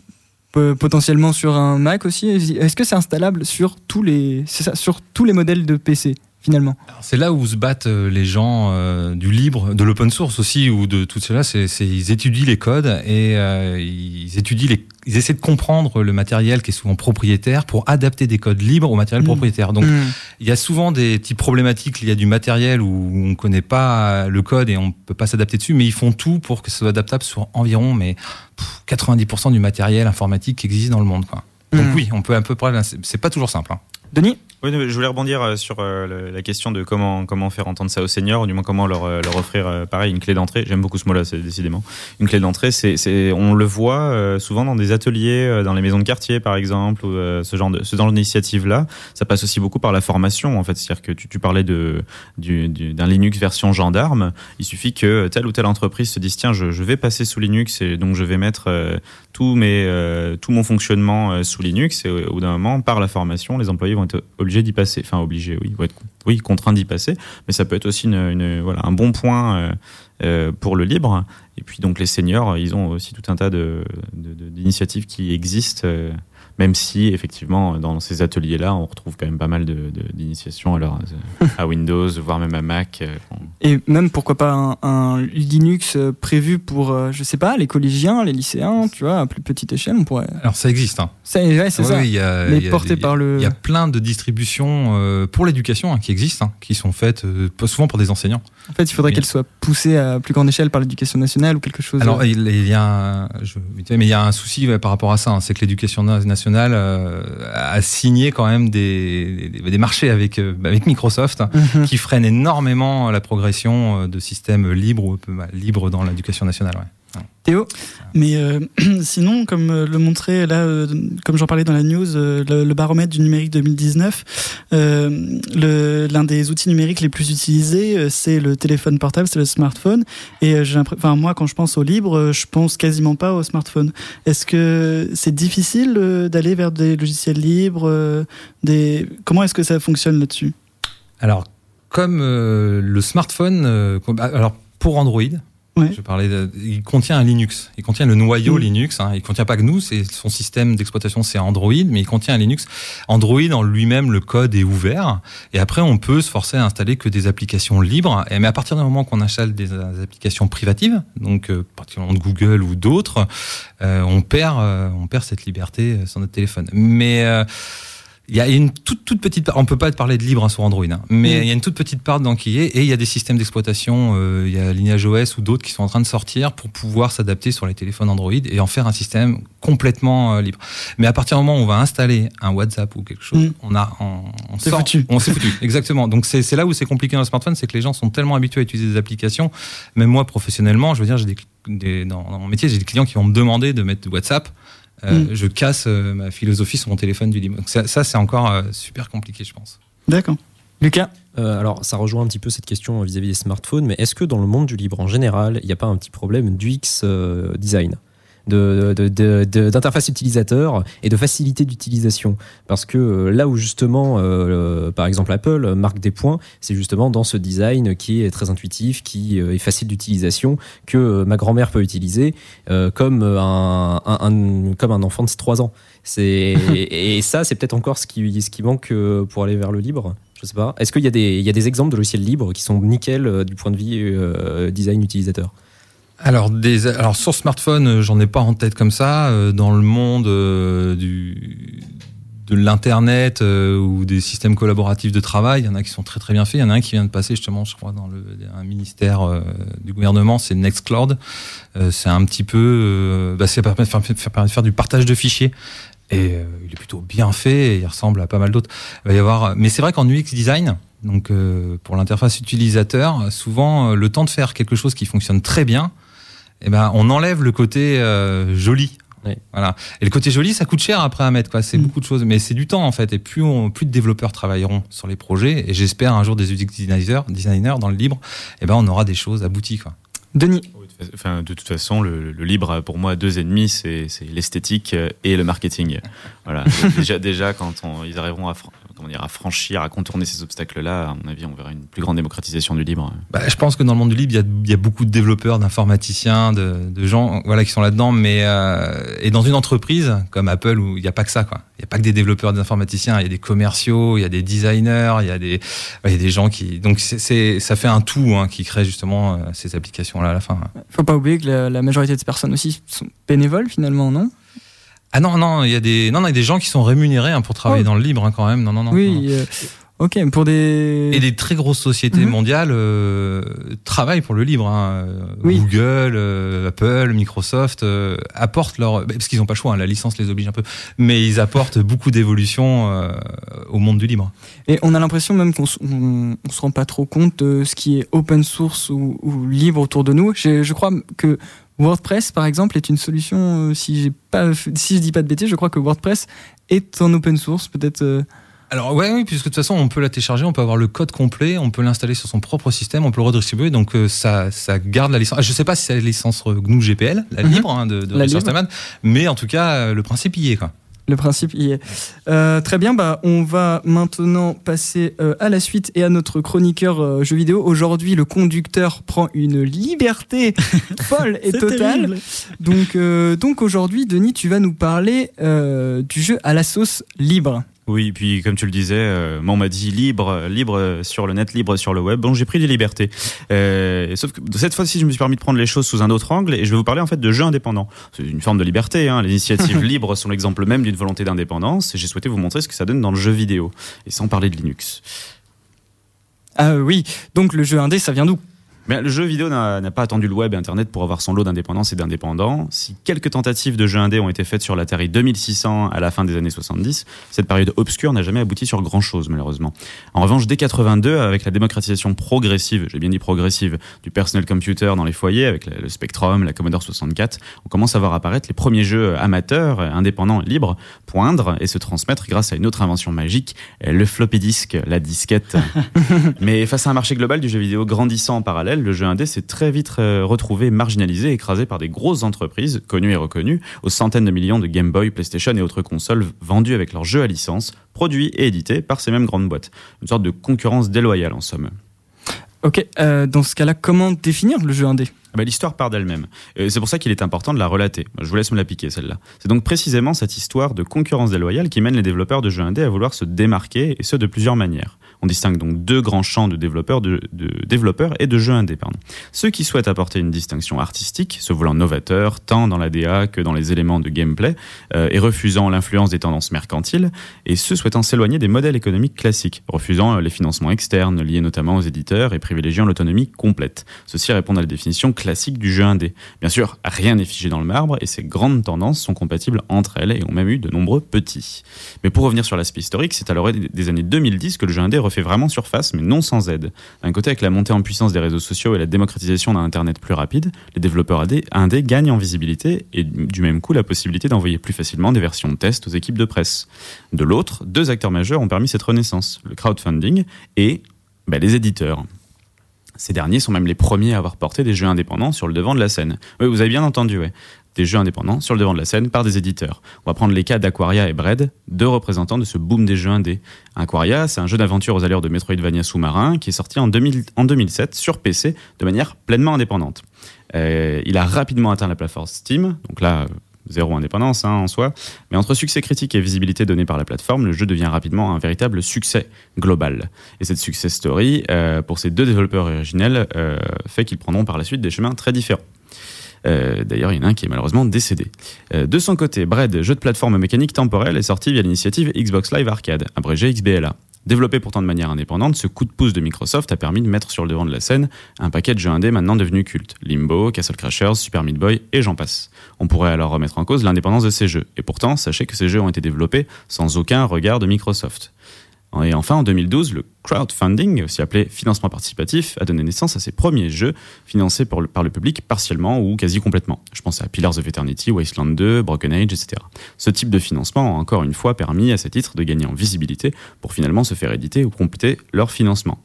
potentiellement sur un Mac aussi. Est-ce que c'est installable sur tous les, ça, sur tous les modèles de PC finalement C'est là où se battent euh, les gens euh, du libre, de l'open source aussi, ou de tout cela. C'est, ils étudient les codes et euh, ils étudient les, ils essaient de comprendre le matériel qui est souvent propriétaire pour adapter des codes libres au matériel Mhm. propriétaire. Donc Hmm. Il y a souvent des petites problématiques liées à du matériel où on ne connaît pas le code et on ne peut pas s'adapter dessus, mais ils font tout pour que ce soit adaptable sur environ mais, pff, 90% du matériel informatique qui existe dans le monde. Quoi. Donc Hmm. oui, on peut un peu près. C'est c'est pas toujours simple. hein. Denis? Oui, je voulais rebondir euh, sur euh, la question de comment, faire entendre ça aux seniors, ou du moins comment leur, euh, offrir, pareil, une clé d'entrée. J'aime beaucoup ce mot-là, c'est décidément. Une clé d'entrée, on le voit souvent dans des ateliers, dans les maisons de quartier, par exemple, ou ce genre de, ce genre d'initiative-là. Ça passe aussi beaucoup par la formation, en fait. C'est-à-dire que tu, parlais de, du, du- d'un Linux version gendarme. Il suffit que telle ou telle entreprise se dise, tiens, je, vais passer sous Linux et donc je vais mettre tout, mon fonctionnement sous Linux. Et au bout d'un moment, par la formation, les employés vont être obligés d'y passer. Enfin, obligés, oui, être oui, contraints d'y passer. Mais ça peut être aussi une, voilà, un bon point euh, euh, pour le libre. Et puis, donc, les seniors, ils ont aussi tout un tas de, de- de- d'initiatives qui existent. Même si, effectivement, dans ces ateliers-là, on retrouve quand même pas mal de, de- d'initiations euh, à Windows, voire même à Mac. euh, bon. Et même pourquoi pas un, un Linux euh, prévu pour, je sais pas, les collégiens, les lycéens, tu vois, à plus petite échelle, on pourrait. Alors ça existe. Hein. Ça, ouais, c'est Oui, ça. oui, il y a- Mais il y a porté des- par le. Il y a plein de distributions euh, pour l'éducation hein, qui existent, hein, qui sont faites euh, souvent pour des enseignants. En fait, il faudrait Oui. qu'elle soit poussée à plus grande échelle par l'éducation nationale ou quelque chose. Alors il, y a, un, je, mais il y a un souci ouais, par rapport à ça, hein, c'est que l'éducation na- nationale euh, a signé quand même des, des, des marchés avec euh, avec Microsoft hein, Mhm. qui freinent énormément la progression euh, de systèmes libres bah, libres dans l'éducation nationale. Ouais. Théo Mais euh, (clears throat) sinon, comme euh, le montrait là, euh, comme j'en parlais dans la news, euh, le, le baromètre du numérique 2019, euh, le- l'un des outils numériques les plus utilisés, c'est le téléphone portable, c'est le smartphone. Et enfin moi, quand je pense au libre, je pense quasiment pas au smartphone. Est-ce que c'est difficile d'aller vers des logiciels libres des... Comment est-ce que ça fonctionne là-dessus? Alors comme le smartphone, alors pour Android. Ouais. Je parlais de- il contient un Linux. Il contient le noyau. Linux. Hein. Il contient pas que nous. C'est son système d'exploitation, c'est Android, mais il contient un Linux. Android en lui-même, le code est ouvert. Et après, on peut se forcer à installer que des applications libres. Et mais à partir du moment qu'on installe des, applications privatives, donc euh, particulièrement de Google ou d'autres, euh, on perd, euh, on perd cette liberté euh, sur notre téléphone. Mais euh, Il y a une toute, toute petite part, on peut pas parler de libre hein, sur Android, hein, mais Mm. il y a une toute petite part dedans qui est, et il y a des systèmes d'exploitation, euh, il y a Lineage OS ou d'autres qui sont en train de sortir pour pouvoir s'adapter sur les téléphones Android et en faire un système complètement euh, libre. Mais à partir du moment où on va installer un WhatsApp ou quelque chose, Mm. on a, on, on sort- foutu. on s'est foutu, (laughs) exactement. Donc c'est là où c'est compliqué dans le smartphone, c'est que les gens sont tellement habitués à utiliser des applications. Même moi, professionnellement, je veux dire, j'ai des, des- dans, dans mon métier, j'ai des clients qui vont me demander de mettre du WhatsApp. Euh, Mm. Je casse euh, ma philosophie sur mon téléphone du libre. Donc ça, ça, c'est encore euh, super compliqué, je pense. D'accord. Lucas Euh, alors, ça rejoint un petit peu cette question vis-à-vis des smartphones, mais est-ce que dans le monde du libre en général, il n'y a pas un petit problème d'UX euh, design? de- de- de- de- d'interface utilisateur et de facilité d'utilisation. Parce que euh, là où justement euh, par exemple Apple marque des points c'est justement dans ce design qui est très intuitif qui euh, est facile d'utilisation que ma grand-mère peut utiliser euh, comme un, un- un- comme un enfant de 3 ans. Et, (laughs) et ça c'est peut-être encore ce qui ce qui manque pour aller vers le libre. Je sais pas. Est-ce qu'il y, a des- il y a des exemples de logiciels libres qui sont nickel du point de vue euh, design utilisateur? Alors, des, alors sur smartphone, euh, j'en ai pas en tête comme ça. Euh, Dans le monde euh, du, de l'internet euh, ou des systèmes collaboratifs de travail, il y en a qui sont très très bien faits. Il y en a un qui vient de passer justement, je crois, dans le, un ministère euh, du gouvernement, c'est Nextcloud. Euh, c'est un petit peu, bah, ça permet de faire, faire- faire du partage de fichiers. Et il est plutôt bien fait. Et il ressemble à pas mal d'autres. Il va y avoir, mais c'est vrai qu'en UX design. Donc pour l'interface utilisateur, souvent le temps de faire quelque chose qui fonctionne très bien, eh ben, on enlève le côté euh, joli. Voilà. Et le côté joli, ça coûte cher après à mettre. Quoi. C'est Mm. beaucoup de choses, mais c'est du temps en fait. Et plus, on, plus de développeurs travailleront sur les projets, et j'espère un jour des UX designers, designers dans le libre, eh ben, on aura des choses abouties. Quoi. Denis, Enfin, de toute façon, le, le libre, pour moi, deux ennemis, c'est c'est l'esthétique et le marketing. Voilà. (laughs) déjà, déjà, quand on- ils arriveront à, comment dire, à franchir, à contourner ces obstacles-là, à mon avis, on verra une plus grande démocratisation du libre. Bah, je pense que dans le monde du libre, il y a, il y a beaucoup de développeurs, d'informaticiens, de, de gens voilà, qui sont là-dedans. Mais euh, et dans une entreprise comme Apple, où il n'y a pas que ça, quoi. Il n'y a pas que des développeurs, des informaticiens. Il y a des commerciaux, il y a des designers, il y a des, ouais, il y a des gens qui. Donc c'est, ça fait un tout hein, qui crée justement euh, ces applications-là à la fin. faut pas oublier que la, la majorité de ces personnes aussi sont bénévoles finalement, non? Ah non, non, il y a des, non, non, y a des gens qui sont rémunérés hein, pour travailler Oh. dans le libre hein, quand même. Non, non, non. non. Oui. euh, ok, pour des. Et des très grosses sociétés Mhm. mondiales euh, travaillent pour le libre. hein. Oui. Google, euh, Apple, Microsoft apportent leur... Parce qu'ils n'ont pas le choix, la licence les oblige un peu. Mais ils apportent beaucoup d'évolution euh, au monde du libre. Et on a l'impression même qu'on on se rend pas trop compte de ce qui est open source ou, ou libre autour de nous. Je, je crois que WordPress, par exemple, est une solution. euh, si j'ai pas, si je dis pas de bêtises, je crois que WordPress est en open source, peut-être. euh, Alors ouais, oui, puisque de toute façon, on peut la télécharger, on peut avoir le code complet, on peut l'installer sur son propre système, on peut le redistribuer, donc euh, ça, ça garde la licence. Ah, je sais pas si c'est la licence GNU GPL, la Mhm. libre hein, de, de La libre. Mais en tout cas, le principe y est. Quoi. Le principe y est. Euh, très bien, bah, on va maintenant passer euh, à la suite et à notre chroniqueur euh, jeu vidéo. Aujourd'hui, le conducteur prend une liberté (laughs) folle et totale. terrible. Donc, euh, donc aujourd'hui, Denis, tu vas nous parler du jeu à la sauce libre. Oui, puis comme tu le disais, euh, moi on m'a dit libre, libre sur le net, libre sur le web. Bon, j'ai pris des libertés. Euh, sauf que cette fois-ci, je me suis permis de prendre les choses sous un autre angle et je vais vous parler en fait de jeux indépendants. C'est une forme de liberté. Hein. Les initiatives (laughs) libres sont l'exemple même d'une volonté d'indépendance et j'ai souhaité vous montrer ce que ça donne dans le jeu vidéo et sans parler de Linux. Ah oui, donc le jeu indé, ça vient d'où? Mais le jeu vidéo n'a pas attendu le web et Internet pour avoir son lot d'indépendance et d'indépendants. Si quelques tentatives de jeux indés ont été faites sur l'Atari 2600 à la fin des années 70, cette période obscure n'a jamais abouti sur grand-chose, malheureusement. En revanche, dès 82, avec la démocratisation progressive, j'ai bien dit progressive, du personnel computer dans les foyers, avec le Spectrum, la Commodore 64, on commence à voir apparaître les premiers jeux amateurs, indépendants libres, poindre et se transmettre grâce à une autre invention magique, le floppy disk, la disquette. (laughs) Mais face à un marché global du jeu vidéo grandissant en parallèle, le jeu indé s'est très vite euh, retrouvé marginalisé, écrasé par des grosses entreprises, connues et reconnues, aux centaines de millions de Game Boy, PlayStation et autres consoles vendues avec leurs jeux à licence, produits et édités par ces mêmes grandes boîtes. Une sorte de concurrence déloyale en somme. Ok, euh, dans ce cas-là, comment définir le jeu indé? Ah bah, L'histoire part d'elle-même. C'est pour ça qu'il est important de la relater. Je vous laisse me la piquer, celle-là. C'est donc précisément cette histoire de concurrence déloyale qui mène les développeurs de jeux indés à vouloir se démarquer, et ce de plusieurs manières. On distingue donc deux grands champs de développeurs, de, et de jeux indés. Pardon. Ceux qui souhaitent apporter une distinction artistique, se voulant novateurs, tant dans la DA que dans les éléments de gameplay, euh, et refusant l'influence des tendances mercantiles, et ceux souhaitant s'éloigner des modèles économiques classiques, refusant euh, les financements externes liés notamment aux éditeurs et privilégiant l'autonomie complète. Ceux-ci répondent à la définition classique du jeu indé. Bien sûr, rien n'est figé dans le marbre et ces grandes tendances sont compatibles entre elles et ont même eu de nombreux petits. Mais pour revenir sur l'aspect historique, c'est à l'orée des années 2010 que le jeu indé refait vraiment surface, mais non sans aide. D'un côté, avec la montée en puissance des réseaux sociaux et la démocratisation d'un Internet plus rapide, les développeurs indés, gagnent en visibilité et du même coup la possibilité d'envoyer plus facilement des versions de test aux équipes de presse. De l'autre, deux acteurs majeurs ont permis cette renaissance, le crowdfunding et bah, les éditeurs. Ces derniers sont même les premiers à avoir porté des jeux indépendants sur le devant de la scène. Oui, vous avez bien entendu, ouais. Des jeux indépendants sur le devant de la scène par des éditeurs. On va prendre les cas d'Aquaria et Bread, deux représentants de ce boom des jeux indés. Aquaria, c'est un jeu d'aventure aux allures de Metroidvania sous-marin qui est sorti en, 2000 en 2007 sur PC de manière pleinement indépendante. Euh, il a rapidement atteint la plateforme Steam, donc là, zéro indépendance hein, en soi, mais entre succès critique et visibilité donnée par la plateforme, le jeu devient rapidement un véritable succès global. Et cette success story, euh, pour ces deux développeurs originels, euh, fait qu'ils prendront par la suite des chemins très différents. Euh, D'ailleurs, il y en a un qui est malheureusement décédé. Euh, de son côté, Bread, jeu de plateforme mécanique temporelle, est sorti via l'initiative Xbox Live Arcade, abrégé XBLA. Développé pourtant de manière indépendante, ce coup de pouce de Microsoft a permis de mettre sur le devant de la scène un paquet de jeux indés maintenant devenus cultes. Limbo, Castle Crashers, Super Meat Boy et j'en passe. On pourrait alors remettre en cause l'indépendance de ces jeux. Et pourtant, sachez que ces jeux ont été développés sans aucun regard de Microsoft. Et enfin, en 2012, le crowdfunding, aussi appelé financement participatif, a donné naissance à ses premiers jeux financés par le, public partiellement ou quasi complètement. Je pense à Pillars of Eternity, Wasteland 2, Broken Age, etc. Ce type de financement a encore une fois permis à ces titres de gagner en visibilité pour finalement se faire éditer ou compléter leur financement.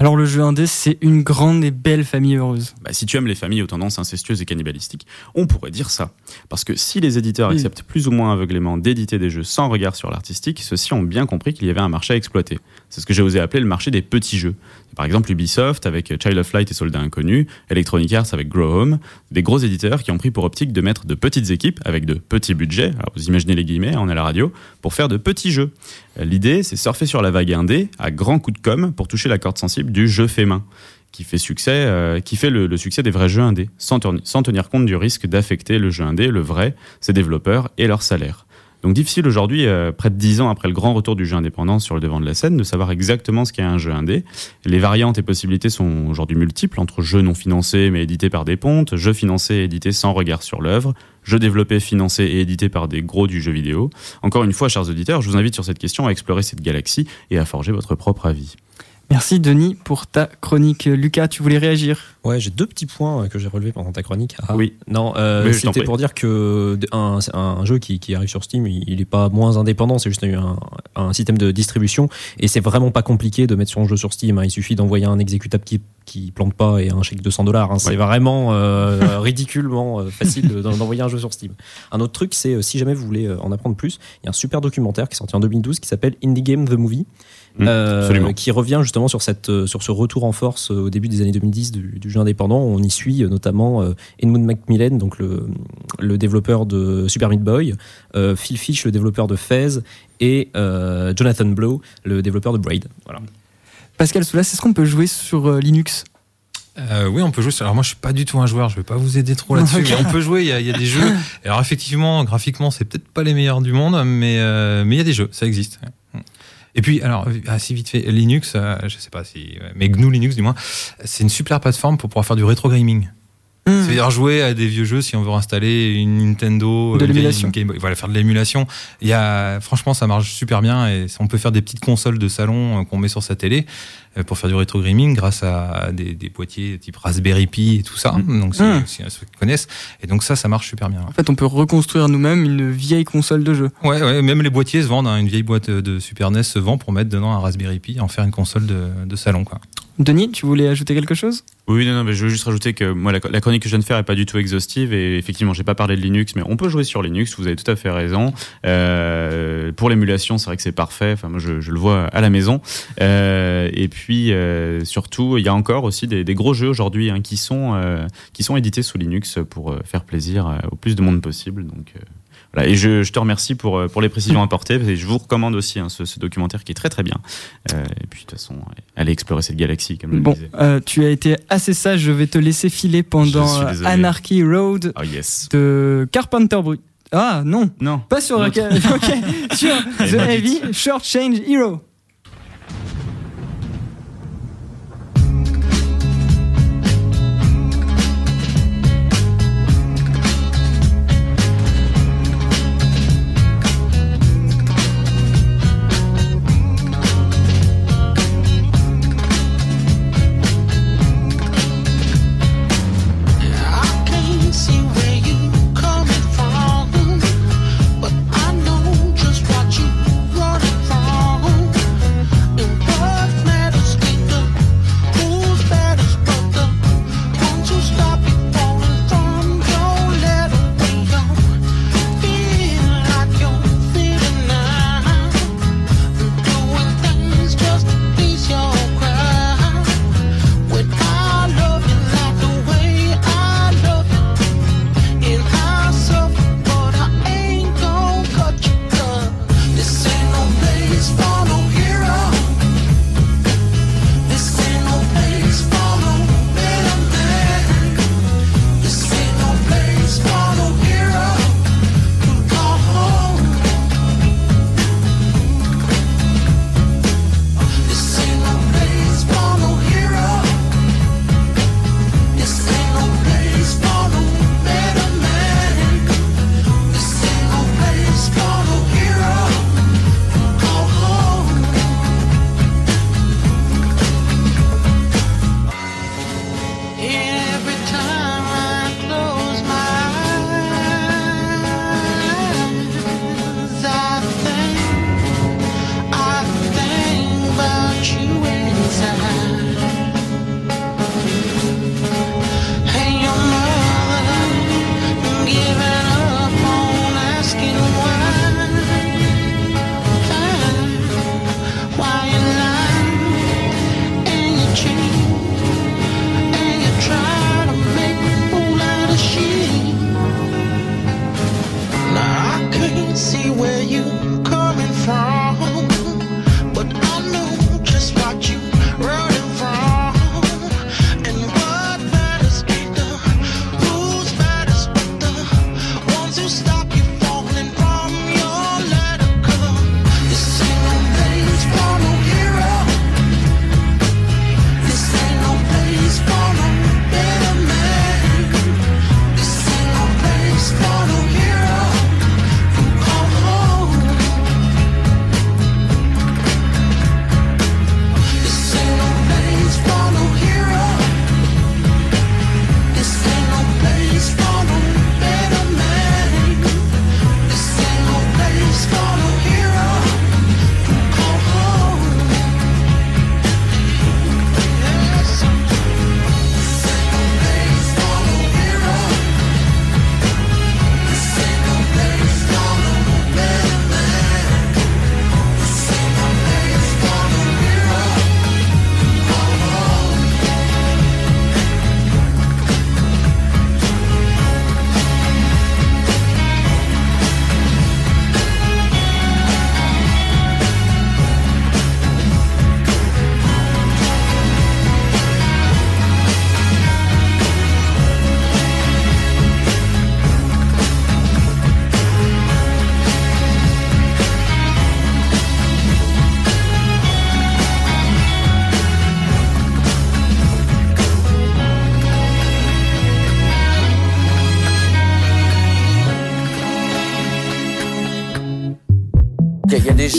Alors le jeu indé, c'est une grande et belle famille heureuse. Bah, si tu aimes les familles aux tendances incestueuses et cannibalistiques, on pourrait dire ça. Parce que si les éditeurs Oui. acceptent plus ou moins aveuglément d'éditer des jeux sans regard sur l'artistique, ceux-ci ont bien compris qu'il y avait un marché à exploiter. C'est ce que j'ai osé appeler le marché des petits jeux. Par exemple Ubisoft avec Child of Light et Soldats Inconnus, Electronic Arts avec Grow Home, des gros éditeurs qui ont pris pour optique de mettre de petites équipes avec de petits budgets, alors vous imaginez les guillemets, on est à la radio, pour faire de petits jeux. L'idée, c'est surfer sur la vague indé à grands coups de com pour toucher la corde sensible du jeu fait main qui fait succès, euh, qui fait le, succès des vrais jeux indés, sans, sans tenir compte du risque d'affecter le jeu indé, le vrai, ses développeurs et leur salaire. Donc difficile aujourd'hui, euh, près de 10 ans après le grand retour du jeu indépendant sur le devant de la scène, de savoir exactement ce qu'est un jeu indé. Les variantes et possibilités sont aujourd'hui multiples, entre jeux non financés mais édités par des pontes, jeux financés et édités sans regard sur l'œuvre, jeux développés, financés et édités par des gros du jeu vidéo. Encore une fois, chers auditeurs, je vous invite sur cette question à explorer cette galaxie et à forger votre propre avis. Merci Denis pour ta chronique. Lucas, tu voulais réagir Ouais, j'ai deux petits points euh, que j'ai relevés pendant ta chronique. Ah, Oui. Non, euh, c'était pour dire que un, un jeu qui, qui arrive sur Steam, il n'est pas moins indépendant, c'est juste un, un système de distribution et c'est vraiment pas compliqué de mettre son jeu sur Steam. hein. Il suffit d'envoyer un exécutable qui qui plante pas et un chèque de 100 dollars. C'est Ouais. vraiment euh, (laughs) ridiculement facile de- d'envoyer un jeu sur Steam. Un autre truc, c'est si jamais vous voulez en apprendre plus, il y a un super documentaire qui est sorti en 2012 qui s'appelle Indie Game the Movie. Mmh, euh, qui revient justement sur, cette, euh, sur ce retour en force euh, au début des années 2010 du, du jeu indépendant. On y suit notamment Edmund Macmillan, donc le, le développeur de Super Meat Boy, euh, Phil Fish, le développeur de Fez, et euh, Jonathan Blow, le développeur de Braid. Voilà. Pascal Soulas, est-ce qu'on peut jouer sur Linux? Euh, oui, on peut jouer. sur- Alors moi, je suis pas du tout un joueur. Je vais pas vous aider trop là-dessus, mais on peut jouer. Il y, a- il y a des jeux. (laughs) Alors effectivement, graphiquement, c'est peut-être pas les meilleurs du monde, mais euh, mais il y a des jeux. Ça existe. Et puis, alors, assez vite fait, Linux, euh, je sais pas si, mais GNU Linux du moins, c'est une super plateforme pour pouvoir faire du rétro gaming. Hmm. C'est-à-dire jouer à des vieux jeux si on veut installer une Nintendo, De une l'émulation. Game Boy, voilà, faire de l'émulation. Il y a, franchement, ça marche super bien et on peut faire des petites consoles de salon euh, qu'on met sur sa télé euh, pour faire du rétro gaming grâce à des, des boîtiers type Raspberry Pi et tout ça. Donc, c'est Mm. c'est ceux qui connaissent. Et donc ça, ça marche super bien. En fait, on peut reconstruire nous-mêmes une vieille console de jeu. Ouais, ouais, même les boîtiers se vendent. hein. Une vieille boîte de Super NES se vend pour mettre dedans un Raspberry Pi et en faire une console de, de salon, quoi. Denis, tu voulais ajouter quelque chose? Oui, non, mais je veux juste rajouter que moi, la, chronique que je viens de faire est pas du tout exhaustive et effectivement, j'ai pas parlé de Linux, mais on peut jouer sur Linux. Vous avez tout à fait raison. Euh, pour l'émulation, c'est vrai que c'est parfait. Enfin, moi, je, le vois à la maison. Euh, et puis, euh, surtout, il y a encore aussi des, gros jeux aujourd'hui hein, qui sont qui sont édités sous Linux pour faire plaisir au plus de monde possible. Donc. Voilà. Et je, je te remercie pour, euh, pour les précisions apportées. Et je vous recommande aussi hein, ce, ce documentaire qui est très très bien. Euh, et puis de toute façon, allez explorer cette galaxie, comme je Bon, le disais. euh, tu as été assez sage, je vais te laisser filer pendant. Anarchy Road Oh yes. de Carpenter Brut. Ah non, Non. pas sur, L'autre. (laughs) ok, sur (laughs) The Heavy Short Change Hero.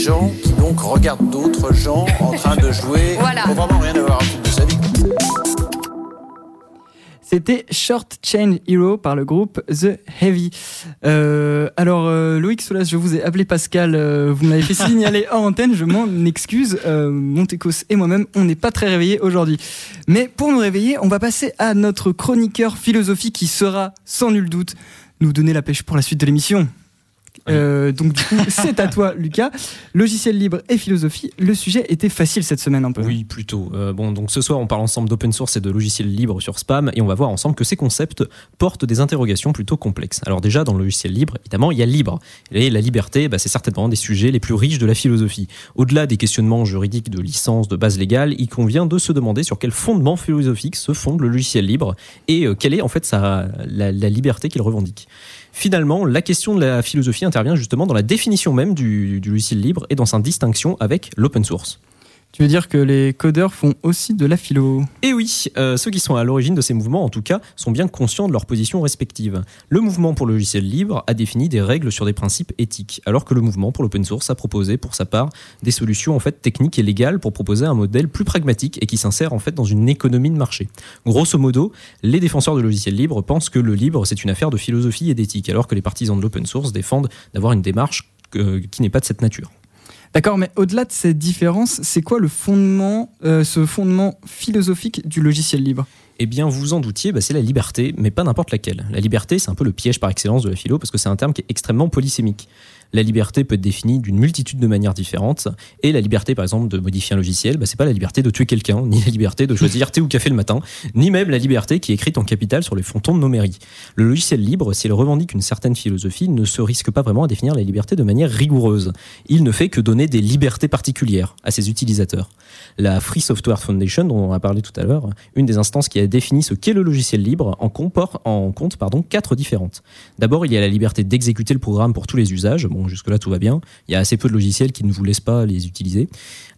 Gens qui donc regardent d'autres gens en train de jouer. (laughs) Voilà. Faut vraiment rien avoir à foutre de sa vie. C'était Short Change Hero par le groupe The Heavy. Euh, alors, euh, Loïc Solas, je vous ai appelé Pascal, euh, vous m'avez fait signaler hors antenne, je m'en excuse. Euh, Montécos et moi-même, on n'est pas très réveillés aujourd'hui. Mais pour nous réveiller, on va passer à notre chroniqueur philosophie qui sera, sans nul doute, nous donner la pêche pour la suite de l'émission. Euh, donc du coup, (laughs) c'est à toi, Lucas. Logiciel libre et philosophie. Le sujet était facile cette semaine un peu. Oui, plutôt. Euh, bon, donc ce soir, on parle ensemble d'open source et de logiciels libres sur Spam, et on va voir ensemble que ces concepts portent des interrogations plutôt complexes. Alors déjà, dans le logiciel libre, évidemment, il y a libre. Et la liberté, bah, c'est certainement un des sujets les plus riches de la philosophie. Au-delà des questionnements juridiques de licence, de base légale, il convient de se demander sur quel fondement philosophique se fonde le logiciel libre et euh, quelle est en fait sa, la, la liberté qu'il revendique. Finalement, la question de la philosophie intervient justement dans la définition même du, logiciel libre et dans sa distinction avec l'open source. Tu veux dire que les codeurs font aussi de la philo Et oui, euh, ceux qui sont à l'origine de ces mouvements, en tout cas, sont bien conscients de leurs positions respectives. Le mouvement pour le logiciel libre a défini des règles sur des principes éthiques, alors que le mouvement pour l'open source a proposé, pour sa part, des solutions en fait techniques et légales pour proposer un modèle plus pragmatique et qui s'insère en fait dans une économie de marché. Grosso modo, les défenseurs de logiciel libre pensent que le libre c'est une affaire de philosophie et d'éthique, alors que les partisans de l'open source défendent d'avoir une démarche euh, qui n'est pas de cette nature. D'accord, mais au-delà de cette différence, c'est quoi euh, ce fondement philosophique du logiciel libre? Eh bien, vous vous en doutiez, bah, c'est la liberté, mais pas n'importe laquelle. La liberté, c'est un peu le piège par excellence de la philo, parce que c'est un terme qui est extrêmement polysémique. La liberté peut être définie d'une multitude de manières différentes, et la liberté, par exemple, de modifier un logiciel, bah, c'est pas la liberté de tuer quelqu'un, ni la liberté de choisir thé ou café le matin, ni même la liberté qui est écrite en capital sur les frontons de nos mairies. Le logiciel libre, s'il revendique une certaine philosophie, ne se risque pas vraiment à définir la liberté de manière rigoureuse. Il ne fait que donner des libertés particulières à ses utilisateurs. La Free Software Foundation, dont on a parlé tout à l'heure, une des instances qui a défini ce qu'est le logiciel libre, en, en compte pardon, quatre différentes. D'abord, il y a la liberté d'exécuter le programme pour tous les usages. Bon, jusque-là, tout va bien. Il y a assez peu de logiciels qui ne vous laissent pas les utiliser.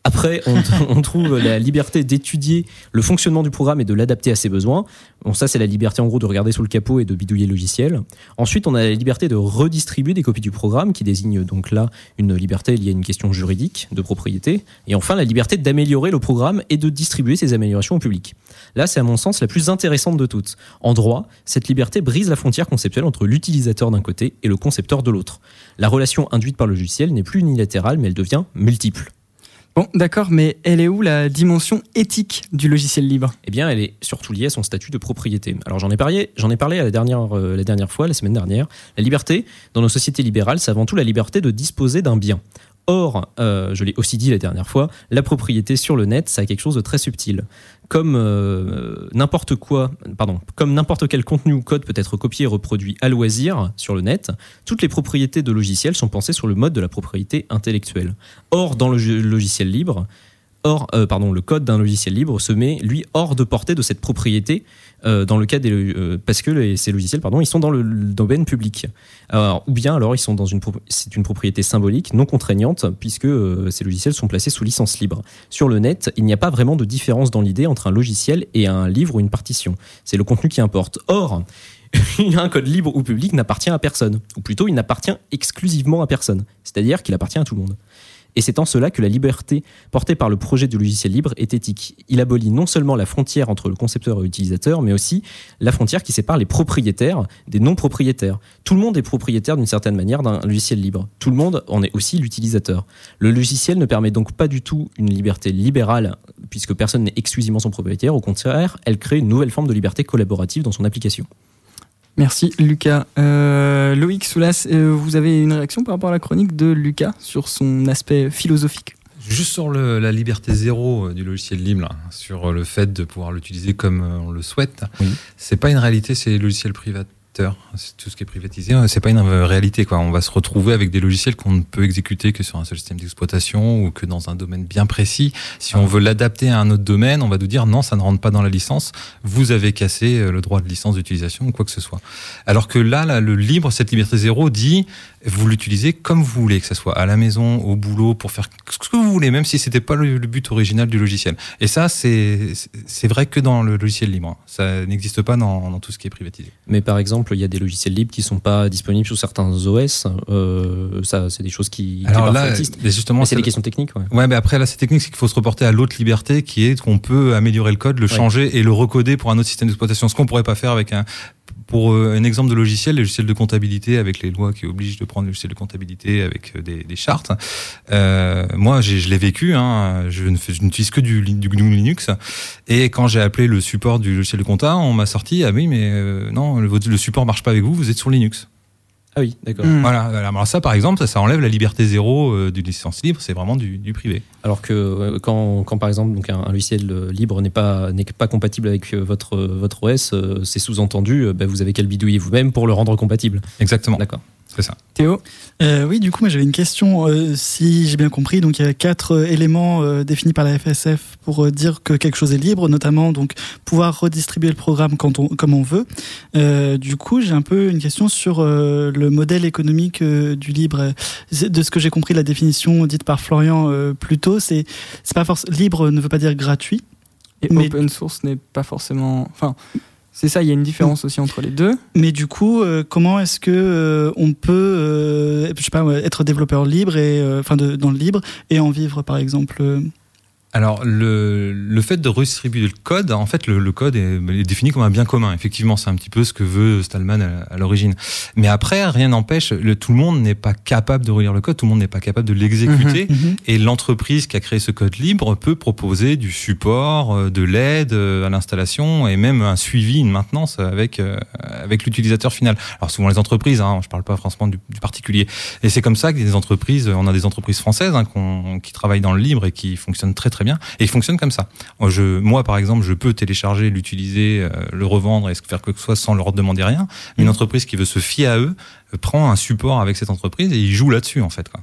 Après, (laughs) on, trouve la liberté d'étudier le fonctionnement du programme et de l'adapter à ses besoins. Bon, ça, c'est la liberté en gros de regarder sous le capot et de bidouiller le logiciel. Ensuite, on a la liberté de redistribuer des copies du programme, qui désigne donc là une liberté liée à une question juridique de propriété. Et enfin, la liberté d'améliorer le programme et de distribuer ces améliorations au public. Là, c'est à mon sens la plus intéressante de toutes. En droit, cette liberté brise la frontière conceptuelle entre l'utilisateur d'un côté et le concepteur de l'autre. La relation induite par le logiciel n'est plus unilatérale, mais elle devient multiple. Bon, d'accord, mais elle est où la dimension éthique du logiciel libre? Eh bien, elle est surtout liée à son statut de propriété. Alors, j'en ai parlé, j'en ai parlé à la dernière, euh, la dernière fois, la semaine dernière. La liberté, dans nos sociétés libérales, c'est avant tout la liberté de disposer d'un bien. Or, euh, je l'ai aussi dit la dernière fois, la propriété sur le net, ça a quelque chose de très subtil. Comme euh, n'importe n'importe quel contenu ou code peut être copié et reproduit à loisir sur le net, toutes les propriétés de logiciels sont pensées sur le mode de la propriété intellectuelle. Or, dans le logiciel libre, Or, euh, pardon, le code d'un logiciel libre se met, lui, hors de portée de cette propriété, euh, dans le cas des, euh, parce que ces logiciels, pardon, ils sont dans le, domaine public. Alors, ou bien alors ils sont dans une, c'est une propriété symbolique non contraignante, puisque euh, ces logiciels sont placés sous licence libre. Sur le net, il n'y a pas vraiment de différence dans l'idée entre un logiciel et un livre ou une partition. C'est le contenu qui importe. Or, (laughs) un code libre ou public n'appartient à personne, ou plutôt il n'appartient exclusivement à personne, c'est-à-dire qu'il appartient à tout le monde. Et c'est en cela que la liberté portée par le projet du logiciel libre est éthique. Il abolit non seulement la frontière entre le concepteur et l'utilisateur, mais aussi la frontière qui sépare les propriétaires des non-propriétaires. Tout le monde est propriétaire d'une certaine manière d'un logiciel libre. Tout le monde en est aussi l'utilisateur. Le logiciel ne permet donc pas du tout une liberté libérale, puisque personne n'est exclusivement son propriétaire. Au contraire, elle crée une nouvelle forme de liberté collaborative dans son application. Merci Lucas. Euh, Loïc Soulas, euh, vous avez une réaction par rapport à la chronique de Lucas sur son aspect philosophique? Juste sur le- la liberté zéro euh, du logiciel libre, là, sur le fait de pouvoir l'utiliser comme on le souhaite, c'est pas une réalité, c'est les logiciels privateurs. Tout ce qui est privatisé, euh, c'est pas une réalité. Quoi. On va se retrouver avec des logiciels qu'on ne peut exécuter que sur un seul système d'exploitation ou que dans un domaine bien précis. Si on veut l'adapter à un autre domaine, on va nous dire non, ça ne rentre pas dans la licence. Vous avez cassé euh, le droit de licence d'utilisation ou quoi que ce soit. Alors que là, là, le libre, cette liberté zéro dit vous l'utilisez comme vous voulez, que ce soit à la maison, au boulot, pour faire ce que vous voulez, même si c'était pas le, le but original du logiciel. Et ça, c'est vrai que dans le logiciel libre. Ça n'existe pas dans, dans tout ce qui est privatisé. Mais par exemple, il y a des logiciels libres qui sont pas disponibles sur certains OS. euh, ça, c'est des choses qui, qui Alors parfois là, existent. mais justement, c'est des questions techniques. Ouais. Ouais, mais après là, c'est technique, c'est qu'il faut se reporter à l'autre liberté, qui est qu'on peut améliorer le code, le Ouais. changer et le recoder pour un autre système d'exploitation. Ce qu'on pourrait pas faire avec un, pour euh, un exemple de logiciel, les logiciels de comptabilité avec les lois qui obligent de prendre le logiciel de comptabilité avec euh, des, des chartes. Euh, moi, je l'ai vécu. Hein, je n'utilise que du, du GNU Linux. Et quand j'ai appelé le support du logiciel de compta, on m'a sorti ah oui, mais euh, non, le, le support marche pas avec vous. Vous êtes sur Linux. Ah oui, d'accord. Hmm. Voilà. Alors ça, par exemple, ça, ça enlève la liberté zéro euh, du licence libre. C'est vraiment du, du privé. Alors que euh, quand, quand par exemple donc un, un logiciel euh, libre n'est pas n'est pas compatible avec euh, votre votre OS, euh, c'est sous-entendu, euh, bah, vous avez qu'à le bidouiller vous-même pour le rendre compatible. Exactement. D'accord. C'est ça. Théo Euh, oui, du coup, moi j'avais une question. euh, si j'ai bien compris, donc il y a quatre euh, éléments euh, définis par la FSF pour euh, dire que quelque chose est libre, notamment donc pouvoir redistribuer le programme quand on, comme on veut. Euh, du coup, j'ai un peu une question sur euh, le modèle économique euh, du libre. De ce que j'ai compris, la définition dite par Florian euh, plus tôt, c'est c'est pas forcément libre ne veut pas dire gratuit. Et Mais- open source n'est pas forcément. Enfin, c'est ça, il y a une différence aussi entre les deux. Mais du coup, euh, comment est-ce que euh, on peut, euh, je sais pas, être développeur libre et enfin dans le libre et en vivre, par exemple Alors, le, le fait de redistribuer le code, en fait, le, le code est, est défini comme un bien commun. Effectivement, c'est un petit peu ce que veut Stallman à, à l'origine. Mais après, rien n'empêche, le- tout le monde n'est pas capable de relire le code, tout le monde n'est pas capable de l'exécuter. Mhm. Et l'entreprise qui a créé ce code libre peut proposer du support, euh, de l'aide euh, à l'installation et même un suivi, une maintenance avec euh, avec l'utilisateur final. Alors souvent les entreprises, hein, je parle pas franchement du, du particulier. Et c'est comme ça que des entreprises, on a des entreprises françaises hein, qu'on- qui travaillent dans le libre et qui fonctionnent très très bien. Et ils fonctionnent comme ça. Moi, Je, moi par exemple, je peux télécharger, l'utiliser, euh, le revendre et faire quoi que ce soit sans leur demander rien. Mais une entreprise qui veut se fier à eux euh, prend un support avec cette entreprise et ils jouent là-dessus en fait. Quoi,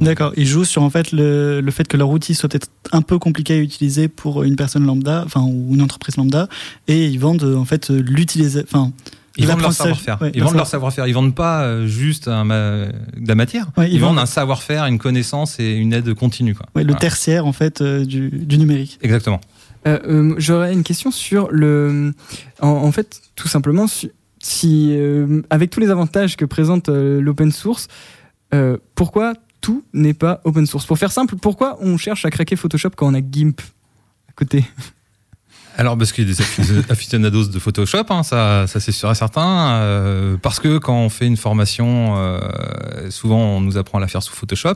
D'accord, ils jouent sur en fait le, le fait que leur outil soit peut-être un peu compliqué à utiliser pour une personne lambda, enfin ou une entreprise lambda, et ils vendent euh, en fait euh, l'utiliser, enfin Ils vendent leur savoir-faire. ouais, ils vendent leur savoir-faire. Ils vendent pas euh, juste un ma- de la matière. Ouais, ils, ils vendent vendent- un savoir-faire, une connaissance et une aide continue. Quoi. Ouais, le tertiaire en fait euh, du, du numérique. Exactement. Euh, euh, J'aurais une question sur le. En, en fait, tout simplement, si, si, euh, avec tous les avantages que présente euh, l'open source, euh, pourquoi tout n'est pas open source? Pour faire simple, pourquoi on cherche à craquer Photoshop quand on a GIMP à côté? Alors parce qu'il y a des (laughs) aficionados de Photoshop, hein, ça, ça c'est sûr et certain. euh, parce que quand on fait une formation, euh, souvent on nous apprend à la faire sous Photoshop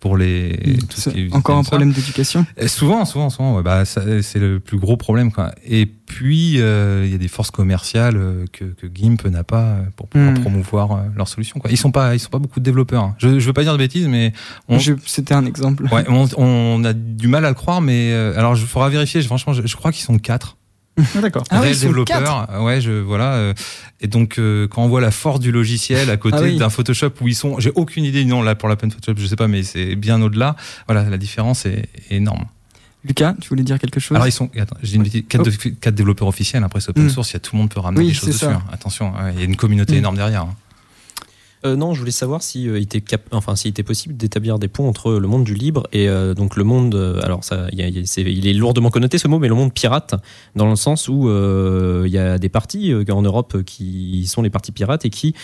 pour les. tout ce qui encore un problème d'éducation? Et souvent, souvent, souvent, ouais, bah, c'est le plus gros problème. Quoi. Et puis, euh, il y a des forces commerciales euh, que, que GIMP n'a pas euh, pour pouvoir Hmm. promouvoir leurs solutions. Quoi. Ils sont pas, ils sont pas beaucoup de développeurs. hein. Je, je veux pas dire de bêtises, mais on, C'était un exemple. ouais, on, on a du mal à le croire. Mais euh, alors, je faudra vérifier. Franchement, je, je crois qu'ils sont quatre. Ah, d'accord. Ah oui, développeurs. Ouais, je voilà. euh, et donc euh, quand on voit la force du logiciel à côté Ah oui. d'un Photoshop où ils sont, j'ai aucune idée. Non, là pour la peine Photoshop, je sais pas, mais c'est bien au-delà. Voilà, la différence est, est énorme. Lucas, tu voulais dire quelque chose? Alors ils sont, attends, j'ai une Oh. de- quatre développeurs officiels. Après c'est open Mm. source, il y a tout le monde peut ramener Oui, des choses dessus. ça. hein. Attention, ouais, il y a une communauté Mm. énorme derrière. hein. Euh, non, je voulais savoir si euh, il était cap- enfin s'il était possible d'établir des ponts entre le monde du libre et euh, donc le monde. alors ça, y a- il est lourdement connoté ce mot, mais le monde pirate dans le sens où il y a des partis en Europe qui sont les partis pirates et qui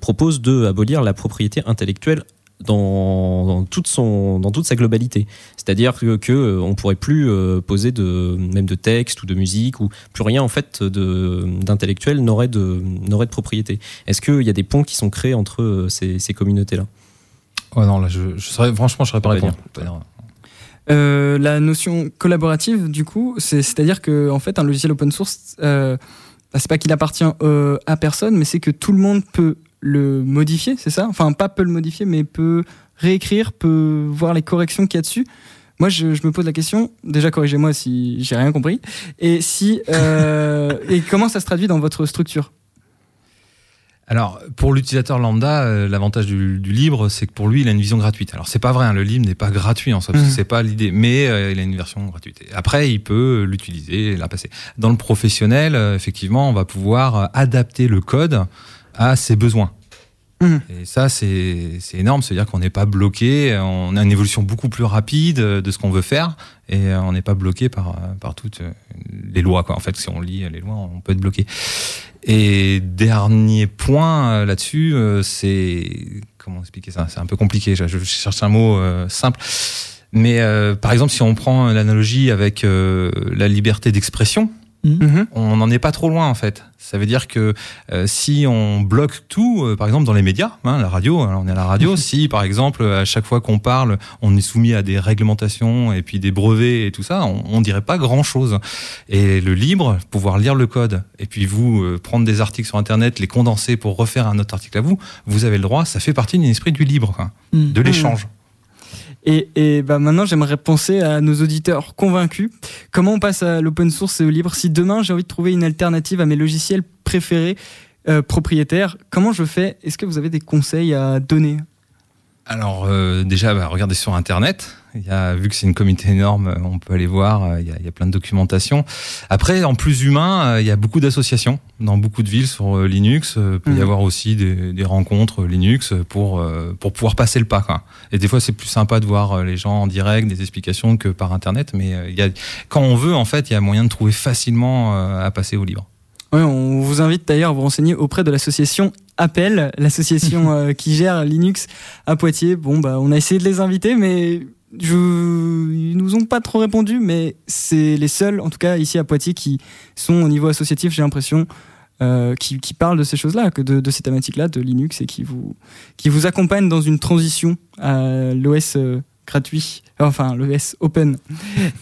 proposent de abolir la propriété intellectuelle dans, dans toute son dans toute sa globalité. C'est-à-dire que, que euh, on pourrait plus euh, poser de même de texte ou de musique ou plus rien en fait de d'intellectuel n'aurait de n'aurait de propriété. Est-ce qu'il y a des ponts qui sont créés entre euh, ces, ces communautés-là? Oh non, là, je, je serais, franchement, je serais pas Pas répondre. dire. Pas dire. Euh, la notion collaborative, du coup, c'est- c'est-à-dire que en fait, un logiciel open source, euh, bah, c'est pas qu'il appartient euh, à personne, mais c'est que tout le monde peut le modifier, c'est ça? Enfin, pas peut le modifier, mais peut réécrire, peut voir les corrections qu'il y a dessus. Moi, je, je me pose la question. Déjà, corrigez-moi si j'ai rien compris. Et si euh, (laughs) et comment ça se traduit dans votre structure? Alors, pour l'utilisateur lambda, euh, l'avantage du, du libre, c'est que pour lui, il a une vision gratuite. Alors, c'est pas vrai, hein, le libre n'est pas gratuit en soi, Mhm. c'est pas l'idée, mais euh, il a une version gratuite. Après, il peut l'utiliser et la passer. Dans le professionnel, euh, effectivement, on va pouvoir adapter le code à ses besoins. Mhm. Et ça, c'est c'est énorme. C'est-à-dire qu'on n'est pas bloqué, on a une évolution beaucoup plus rapide de ce qu'on veut faire et on n'est pas bloqué par, par toutes les lois. Quoi. En fait, si on lit les lois, on peut être bloqué. Et dernier point euh, là-dessus, euh, c'est comment expliquer ça? C'est un peu compliqué. Je, je cherche un mot euh, simple. Mais euh, par exemple, si on prend l'analogie avec euh, la liberté d'expression, Mhm. on n'en est pas trop loin en fait. Ça veut dire que euh, si on bloque tout, euh, par exemple dans les médias, hein, la radio, alors on est à la radio, si par exemple à chaque fois qu'on parle, on est soumis à des réglementations et puis des brevets et tout ça, on, on dirait pas grand chose. Et le libre, pouvoir lire le code et puis vous euh, prendre des articles sur internet, les condenser pour refaire un autre article à vous, vous avez le droit. Ça fait partie de l'esprit du libre, quoi, Mm. de l'échange. Et, bah maintenant, j'aimerais penser à nos auditeurs convaincus. Comment on passe à l'open source et au libre? Si demain, j'ai envie de trouver une alternative à mes logiciels préférés euh, propriétaires, comment je fais? Est-ce que vous avez des conseils à donner? Alors euh, déjà, bah, regardez sur Internet. Il y a, vu que c'est une communauté énorme, euh, on peut aller voir. euh, Il y, a, il y a plein de documentation. Après, en plus humain, euh, il y a beaucoup d'associations dans beaucoup de villes sur Linux. Euh, peut y Mhm. avoir aussi des, des rencontres Linux pour pour pouvoir passer le pas. Quoi. Et des fois, c'est plus sympa de voir les gens en direct, des explications que par Internet. Mais il y a, quand on veut, en fait, il y a moyen de trouver facilement à passer au libre. Ouais, on vous invite d'ailleurs à vous renseigner auprès de l'association Appel, l'association (laughs) qui gère Linux à Poitiers. Bon, bah, on a essayé de les inviter, mais je... ils nous ont pas trop répondu. Mais c'est les seuls, en tout cas ici à Poitiers, qui sont au niveau associatif, j'ai l'impression, euh, qui, parlent de ces choses-là, de, de ces thématiques-là, de Linux, et qui vous, qui vous accompagnent dans une transition à l'OS euh, gratuit, enfin l'OS open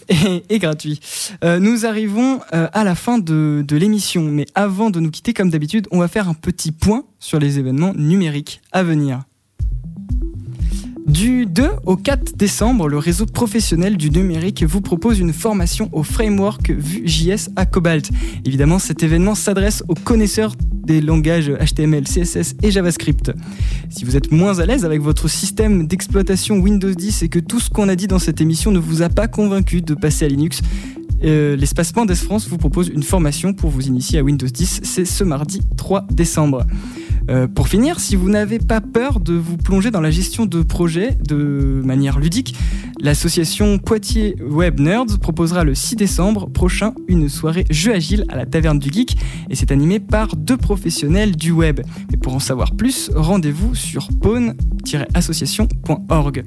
(laughs) et, gratuit. Euh, nous arrivons à la fin de l'émission, mais avant de nous quitter, comme d'habitude, on va faire un petit point sur les événements numériques à venir. Du 2 au 4 décembre, le réseau professionnel du numérique vous propose une formation au framework Vue.js à Cobalt. Évidemment, cet événement s'adresse aux connaisseurs des langages HTML, CSS et JavaScript. Si vous êtes moins à l'aise avec votre système d'exploitation Windows 10 et que tout ce qu'on a dit dans cette émission ne vous a pas convaincu de passer à Linux, euh, l'espace Mendes France vous propose une formation pour vous initier à Windows 10. C'est ce mardi 3 décembre. Euh, pour finir, si vous n'avez pas peur de vous plonger dans la gestion de projets de manière ludique, l'association Poitiers Web Nerds proposera le 6 décembre prochain une soirée jeu agile à la Taverne du Geek et c'est animé par deux professionnels du web. Et pour en savoir plus, rendez-vous sur pawn-association.org.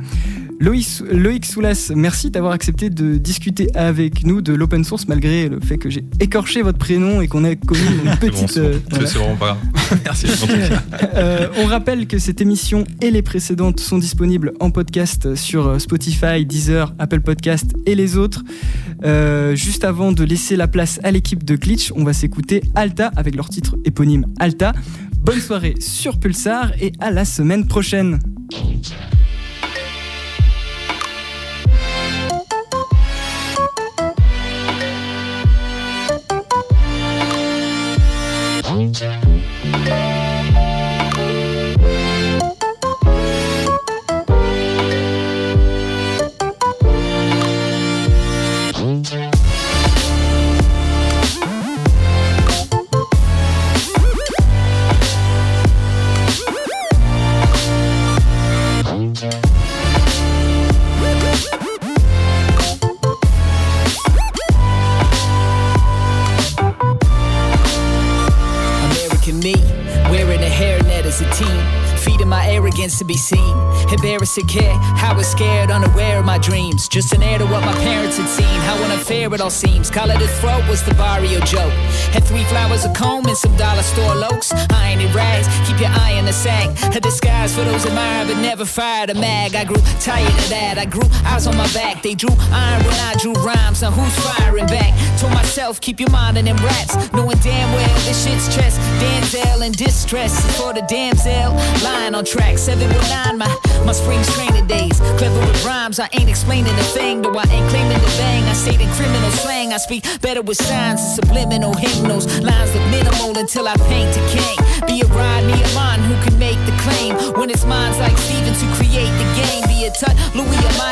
Loïc Soulas, merci d'avoir accepté de discuter avec nous de l'open source malgré le fait que j'ai écorché votre prénom et qu'on ait commis une (laughs) petite... c'est bon. voilà. C'est vraiment pas grave. (laughs) Merci. en tout cas. Euh, on rappelle que cette émission et les précédentes sont disponibles en podcast sur euh, Spotify, Deezer, Apple Podcast et les autres. Euh, juste avant de laisser la place à l'équipe de Glitch, on va s'écouter Alta avec leur titre éponyme Alta. Bonne soirée sur Pulsar et à la semaine prochaine. To be seen. Embarrassing care, how I was scared, unaware of my dreams. Just an heir to what my parents had seen. How unfair it all seems. Call it a throat was the barrio joke. Had three flowers, a comb, and some dollar store lokes. Iron and rags, keep your eye on the sack. A disguise for those admired, but never fired a mag. I grew tired of that. I grew eyes on my back. They drew iron when I drew rhymes. Now who's firing back? Told myself, keep your mind on them raps. Knowing damn well this shit's stress. Denzel in distress for the damsel. Lying on track 719, my, my spring training days. Clever with rhymes, I ain't explaining a thing. Though I ain't claiming the bang. I say the criminal slang. I speak better with signs and subliminal hymnals. Lines look minimal until I paint a king. Be a Rodney Amon who can make the claim. When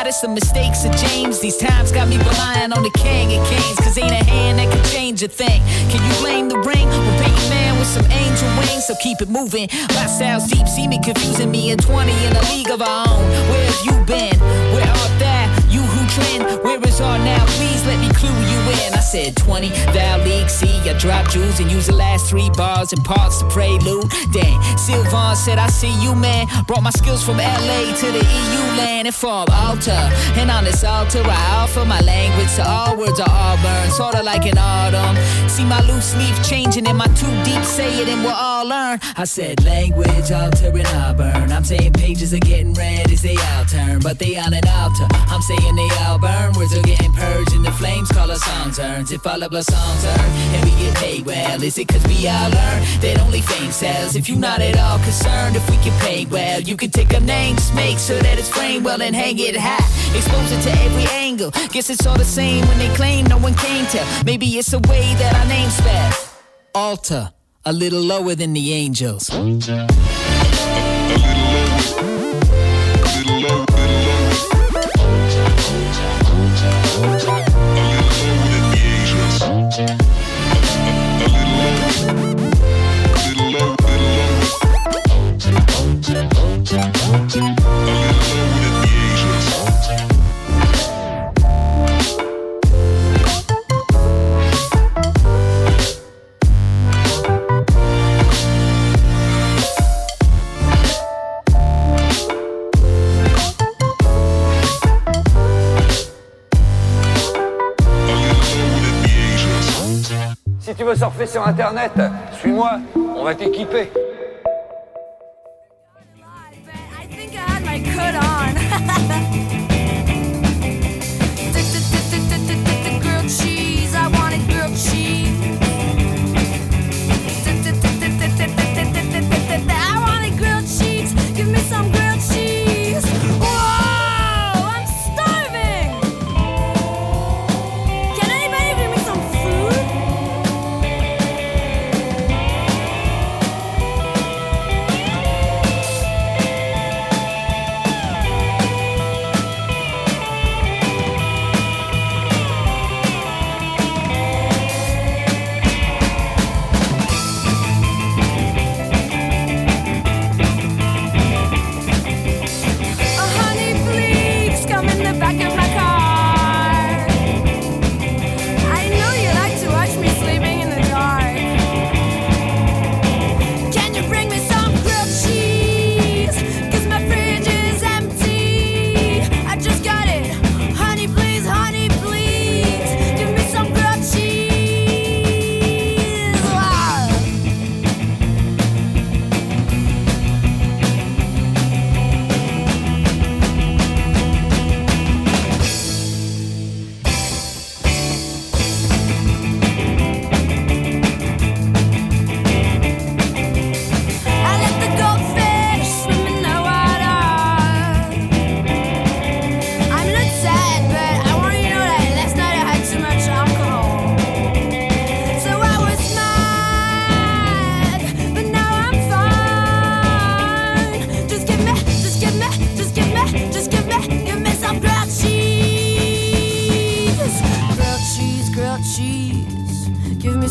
The mistakes of James. These times got me relying on the king of kings. Cause ain't a hand that can change a thing. Can you blame the ring? We're painting man with some angel wings, so keep it moving. My style's deep, see me confusing me at 20 in a league of our own. Where have you been? Where art thou? You who trend? Where is all now? Please let me clue you in. I said 20, thou league, see, I drop jewels and use the last three bars and parts to prelude. Dang, Sylvan said, I see you, man. Brought my skills from LA to the EU land and from altar. And on this altar, I offer my language to all words are all burned, sorta like an autumn. See my loose leaf changing and my too deep say it and we'll all learn. I said, language, altar, and I burn. I'm saying pages are getting red as they all turn, but they on an altar. I'm saying they all burn. Words are getting purged and the flames call us turns. If all of our songs earn and we get paid well, is it cause we all learn that only fame sells? If you're not at all concerned, if we get paid well, you can take a name, just make sure that it's framed well and hang it high. Expose it to every angle. Guess it's all the same when they claim no one can tell. Maybe it's a way that our name spells. Alter, a little lower than the angels. Si tu veux surfer sur internet, suis-moi, on va t'équiper.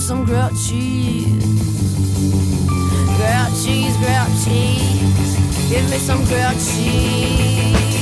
Some grilled cheese. Grilled cheese, grilled cheese. Give me some grilled cheese.